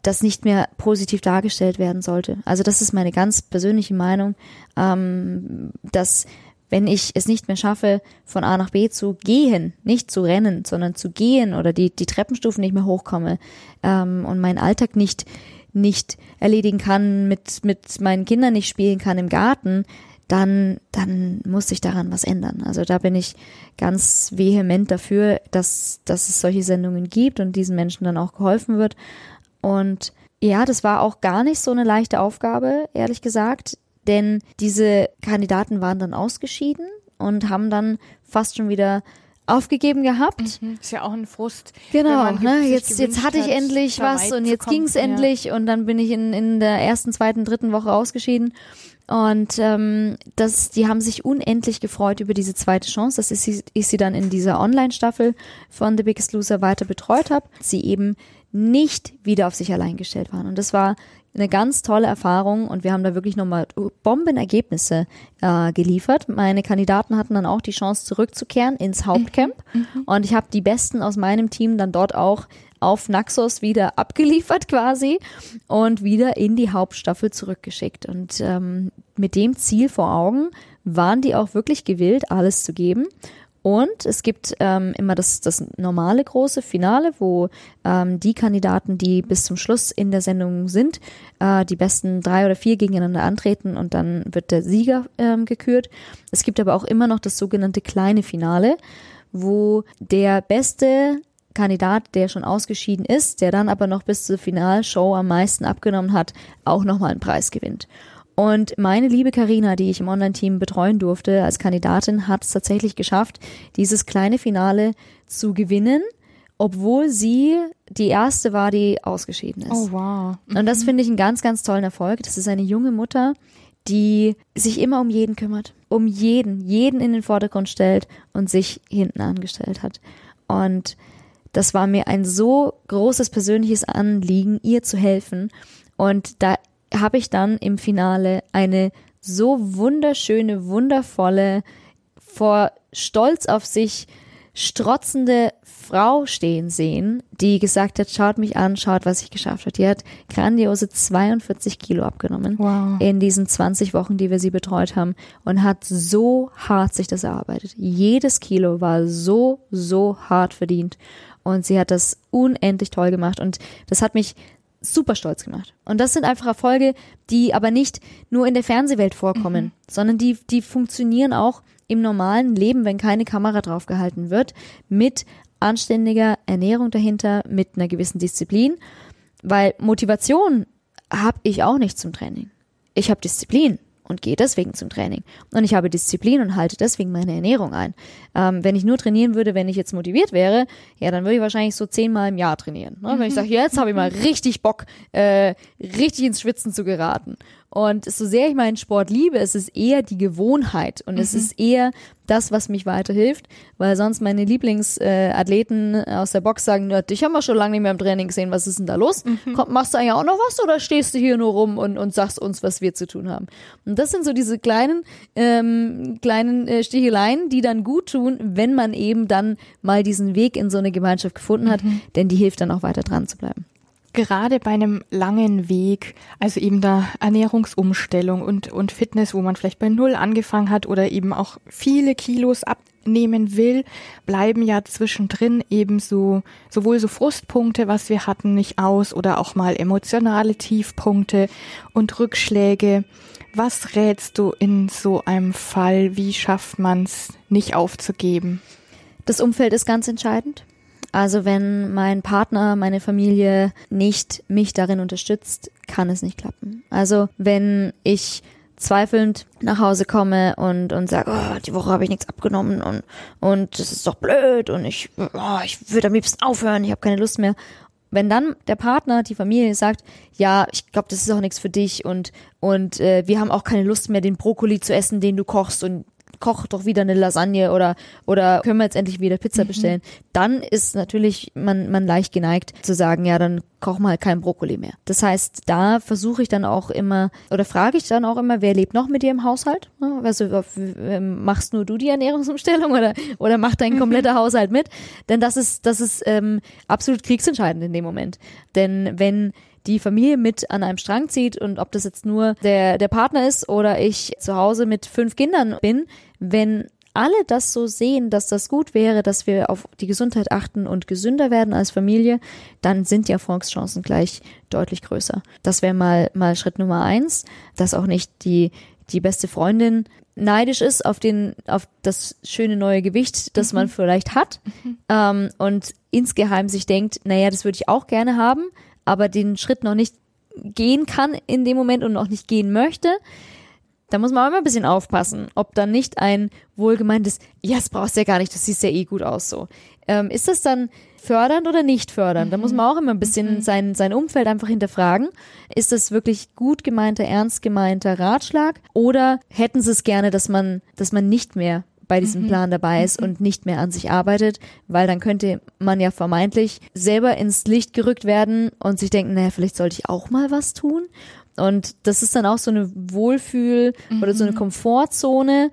das nicht mehr positiv dargestellt werden sollte. Also das ist meine ganz persönliche Meinung, ähm, dass wenn ich es nicht mehr schaffe, von A nach B zu gehen, nicht zu rennen, sondern zu gehen oder die, die Treppenstufen nicht mehr hochkomme ähm, und meinen Alltag nicht, nicht erledigen kann, mit, mit meinen Kindern nicht spielen kann im Garten, dann, dann muss sich daran was ändern. Also da bin ich ganz vehement dafür, dass, dass es solche Sendungen gibt und diesen Menschen dann auch geholfen wird. Und ja, das war auch gar nicht so eine leichte Aufgabe, ehrlich gesagt, denn diese Kandidaten waren dann ausgeschieden und haben dann fast schon wieder aufgegeben gehabt. Ist ja auch ein Frust. Genau, ne? jetzt, jetzt hatte ich endlich was und jetzt ging's Ja. endlich und dann bin ich in, in der ersten, zweiten, dritten Woche ausgeschieden. Und ähm, das, die haben sich unendlich gefreut über diese zweite Chance, dass ich sie, ich sie dann in dieser Online-Staffel von The Biggest Loser weiter betreut habe. Sie eben nicht wieder auf sich allein gestellt waren. Und das war eine ganz tolle Erfahrung und wir haben da wirklich nochmal Bombenergebnisse äh, geliefert. Meine Kandidaten hatten dann auch die Chance zurückzukehren ins Hauptcamp und ich habe die Besten aus meinem Team dann dort auch auf Naxos wieder *laughs* abgeliefert quasi und wieder in die Hauptstaffel zurückgeschickt. Und ähm, mit dem Ziel vor Augen waren die auch wirklich gewillt, alles zu geben. Und es gibt ähm, immer das, das normale große Finale, wo ähm, die Kandidaten, die bis zum Schluss in der Sendung sind, äh, die besten drei oder vier gegeneinander antreten und dann wird der Sieger ähm, gekürt. Es gibt aber auch immer noch das sogenannte kleine Finale, wo der beste Kandidat, der schon ausgeschieden ist, der dann aber noch bis zur Finalshow am meisten abgenommen hat, auch nochmal einen Preis gewinnt. Und meine liebe Karina, die ich im Online-Team betreuen durfte als Kandidatin, hat es tatsächlich geschafft, dieses kleine Finale zu gewinnen, obwohl sie die erste war, die ausgeschieden ist. Oh wow. Und das finde ich einen ganz, ganz tollen Erfolg. Das ist eine junge Mutter, die sich immer um jeden kümmert. Um jeden, jeden in den Vordergrund stellt und sich hinten angestellt hat. Und das war mir ein so großes persönliches Anliegen, ihr zu helfen. Und da habe ich dann im Finale eine so wunderschöne, wundervolle, vor Stolz auf sich strotzende Frau stehen sehen, die gesagt hat, schaut mich an, schaut, was ich geschafft habe. Die hat grandiose 42 Kilo abgenommen Wow. in diesen 20 Wochen, die wir sie betreut haben und hat so hart sich das erarbeitet. Jedes Kilo war so, so hart verdient und sie hat das unendlich toll gemacht und das hat mich super stolz gemacht. Und das sind einfach Erfolge, die aber nicht nur in der Fernsehwelt vorkommen, sondern die, die funktionieren auch im normalen Leben, wenn keine Kamera draufgehalten wird, mit anständiger Ernährung dahinter, mit einer gewissen Disziplin, weil Motivation habe ich auch nicht zum Training. Ich habe Disziplin und gehe deswegen zum Training. Und ich habe Disziplin und halte deswegen meine Ernährung ein. Ähm, wenn ich nur trainieren würde, wenn ich jetzt motiviert wäre, ja, dann würde ich wahrscheinlich so zehnmal im Jahr trainieren. Ne? Wenn ich sage, jetzt habe ich mal *laughs* richtig Bock, äh, richtig ins Schwitzen zu geraten. Und so sehr ich meinen Sport liebe, es ist eher die Gewohnheit. Und es ist eher das, was mich weiterhilft, weil sonst meine Lieblingsathleten äh, aus der Box sagen, dich haben wir schon lange nicht mehr im Training gesehen, was ist denn da los? Komm, machst du eigentlich auch noch was oder stehst du hier nur rum und, und sagst uns, was wir zu tun haben? Und das sind so diese kleinen, ähm, kleinen äh, Sticheleien, die dann gut tun, wenn man eben dann mal diesen Weg in so eine Gemeinschaft gefunden hat, denn die hilft dann auch weiter dran zu bleiben. Gerade bei einem langen Weg, also eben da Ernährungsumstellung und, und Fitness, wo man vielleicht bei Null angefangen hat oder eben auch viele Kilos abnehmen will, bleiben ja zwischendrin eben so, sowohl so Frustpunkte, was wir hatten, nicht aus oder auch mal emotionale Tiefpunkte und Rückschläge. Was rätst du in so einem Fall? Wie schafft man es, nicht aufzugeben? Das Umfeld ist ganz entscheidend. Also wenn mein Partner, meine Familie nicht mich darin unterstützt, kann es nicht klappen. Also wenn ich zweifelnd nach Hause komme und, und sage, oh, die Woche habe ich nichts abgenommen und, und das ist doch blöd und ich, oh, ich würde am liebsten aufhören, ich habe keine Lust mehr. Wenn dann der Partner, die Familie sagt, ja, ich glaube, das ist auch nichts für dich und, und äh, wir haben auch keine Lust mehr, den Brokkoli zu essen, den du kochst und koch doch wieder eine Lasagne oder oder können wir jetzt endlich wieder Pizza bestellen, dann ist natürlich man man leicht geneigt zu sagen, ja, dann koch mal kein Brokkoli mehr. Das heißt, da versuche ich dann auch immer oder frage ich dann auch immer, wer lebt noch mit dir im Haushalt? Also machst nur du die Ernährungsumstellung oder oder macht dein *laughs* kompletter Haushalt mit? Denn das ist das ist ähm, absolut kriegsentscheidend in dem Moment. Denn wenn die Familie mit an einem Strang zieht und ob das jetzt nur der, der Partner ist oder ich zu Hause mit fünf Kindern bin, wenn alle das so sehen, dass das gut wäre, dass wir auf die Gesundheit achten und gesünder werden als Familie, dann sind die Erfolgschancen gleich deutlich größer. Das wäre mal, mal Schritt Nummer eins, dass auch nicht die, die beste Freundin neidisch ist auf den, auf das schöne neue Gewicht, das man vielleicht hat, ähm, und insgeheim sich denkt, naja, das würde ich auch gerne haben, aber den Schritt noch nicht gehen kann in dem Moment und noch nicht gehen möchte, da muss man auch immer ein bisschen aufpassen, ob dann nicht ein wohlgemeintes, ja, das brauchst du ja gar nicht, das siehst ja eh gut aus so. Ähm, ist das dann fördernd oder nicht fördernd? Da muss man auch immer ein bisschen sein, sein Umfeld einfach hinterfragen. Ist das wirklich gut gemeinter, ernst gemeinter Ratschlag? Oder hätten sie es gerne, dass man, dass man nicht mehr bei diesem Plan dabei ist und nicht mehr an sich arbeitet, weil dann könnte man ja vermeintlich selber ins Licht gerückt werden und sich denken, naja, vielleicht sollte ich auch mal was tun. Und das ist dann auch so eine Wohlfühl- oder so eine Komfortzone,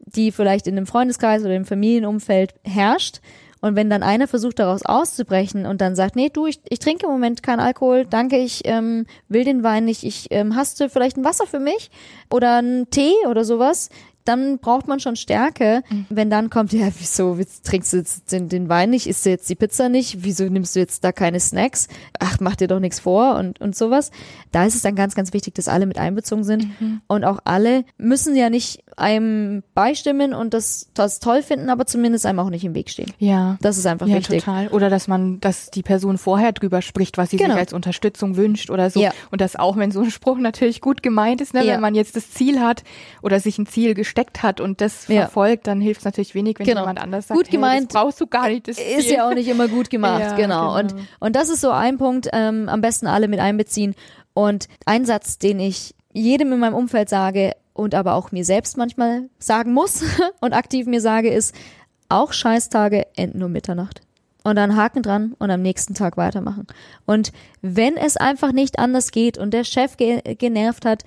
die vielleicht in einem Freundeskreis oder im Familienumfeld herrscht. Und wenn dann einer versucht, daraus auszubrechen und dann sagt, nee, du, ich, ich trinke im Moment keinen Alkohol, danke, ich ähm, will den Wein nicht, ich ähm, hast du vielleicht ein Wasser für mich oder einen Tee oder sowas, dann braucht man schon Stärke. Wenn dann kommt, ja, wieso trinkst du jetzt den, den Wein nicht, isst du jetzt die Pizza nicht, wieso nimmst du jetzt da keine Snacks? Ach, mach dir doch nichts vor und, und sowas. Da ist es dann ganz, ganz wichtig, dass alle mit einbezogen sind. Und auch alle müssen ja nicht einem beistimmen und das, das toll finden, aber zumindest einem auch nicht im Weg stehen. Ja. Das ist einfach ja, wichtig. total. Oder dass man, dass die Person vorher drüber spricht, was sie Genau. sich als Unterstützung wünscht oder so. Ja. Und das auch, wenn so ein Spruch natürlich gut gemeint ist, ne? Ja. wenn man jetzt das Ziel hat oder sich ein Ziel gesteckt hat und das verfolgt, dann hilft es natürlich wenig, wenn Genau. jemand anders sagt, Gut hey, gemeint das brauchst du gar nicht. Das Ist Ziel. ja auch nicht immer gut gemacht, *laughs* genau. genau. Und, und das ist so ein Punkt, ähm, am besten alle mit einbeziehen. Und ein Satz, den ich jedem in meinem Umfeld sage und aber auch mir selbst manchmal sagen muss *laughs* und aktiv mir sage, ist, auch Scheißtage enden um Mitternacht. Und dann Haken dran und am nächsten Tag weitermachen. Und wenn es einfach nicht anders geht und der Chef ge genervt hat,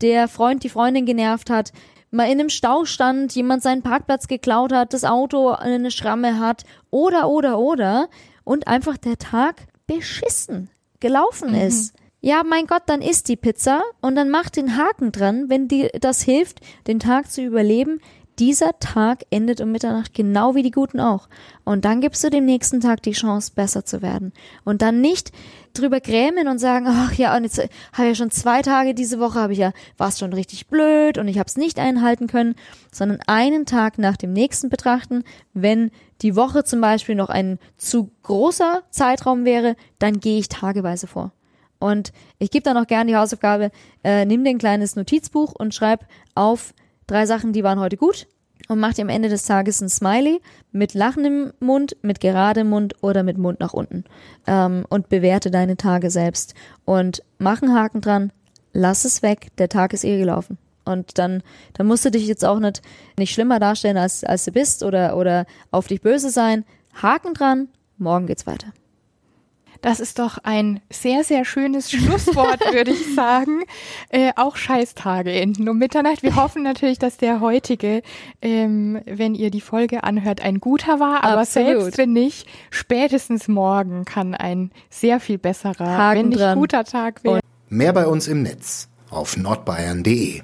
der Freund die Freundin genervt hat, mal in einem Stau stand, jemand seinen Parkplatz geklaut hat, das Auto eine Schramme hat oder, oder, oder und einfach der Tag beschissen gelaufen mhm. ist. Ja, mein Gott, dann isst die Pizza und dann mach den Haken dran, wenn dir das hilft, den Tag zu überleben. Dieser Tag endet um Mitternacht, genau wie die guten auch. Und dann gibst du dem nächsten Tag die Chance, besser zu werden. Und dann nicht drüber grämen und sagen, ach ja, und jetzt habe ich ja schon zwei Tage diese Woche, habe ich ja, war es schon richtig blöd und ich habe es nicht einhalten können, sondern einen Tag nach dem nächsten betrachten. Wenn die Woche zum Beispiel noch ein zu großer Zeitraum wäre, dann gehe ich tageweise vor. Und ich gebe dann auch gerne die Hausaufgabe, äh, nimm dir ein kleines Notizbuch und schreib auf, drei Sachen, die waren heute gut und mach dir am Ende des Tages ein Smiley mit lachendem Mund, mit geradem Mund oder mit Mund nach unten ähm, und bewerte deine Tage selbst und mach einen Haken dran, lass es weg, der Tag ist eh gelaufen. Und dann, dann musst du dich jetzt auch nicht, nicht schlimmer darstellen, als, als du bist oder, oder auf dich böse sein. Haken dran, morgen geht's weiter. Das ist doch ein sehr, sehr schönes *laughs* Schlusswort, würde ich sagen. Äh, auch Scheißtage enden um Mitternacht. Wir hoffen natürlich, dass der heutige, ähm, wenn ihr die Folge anhört, ein guter war. Aber Absolut. selbst wenn nicht, spätestens morgen kann ein sehr viel besserer, Haken wenn nicht dran. guter Tag werden. Mehr bei uns im Netz auf nordbayern.de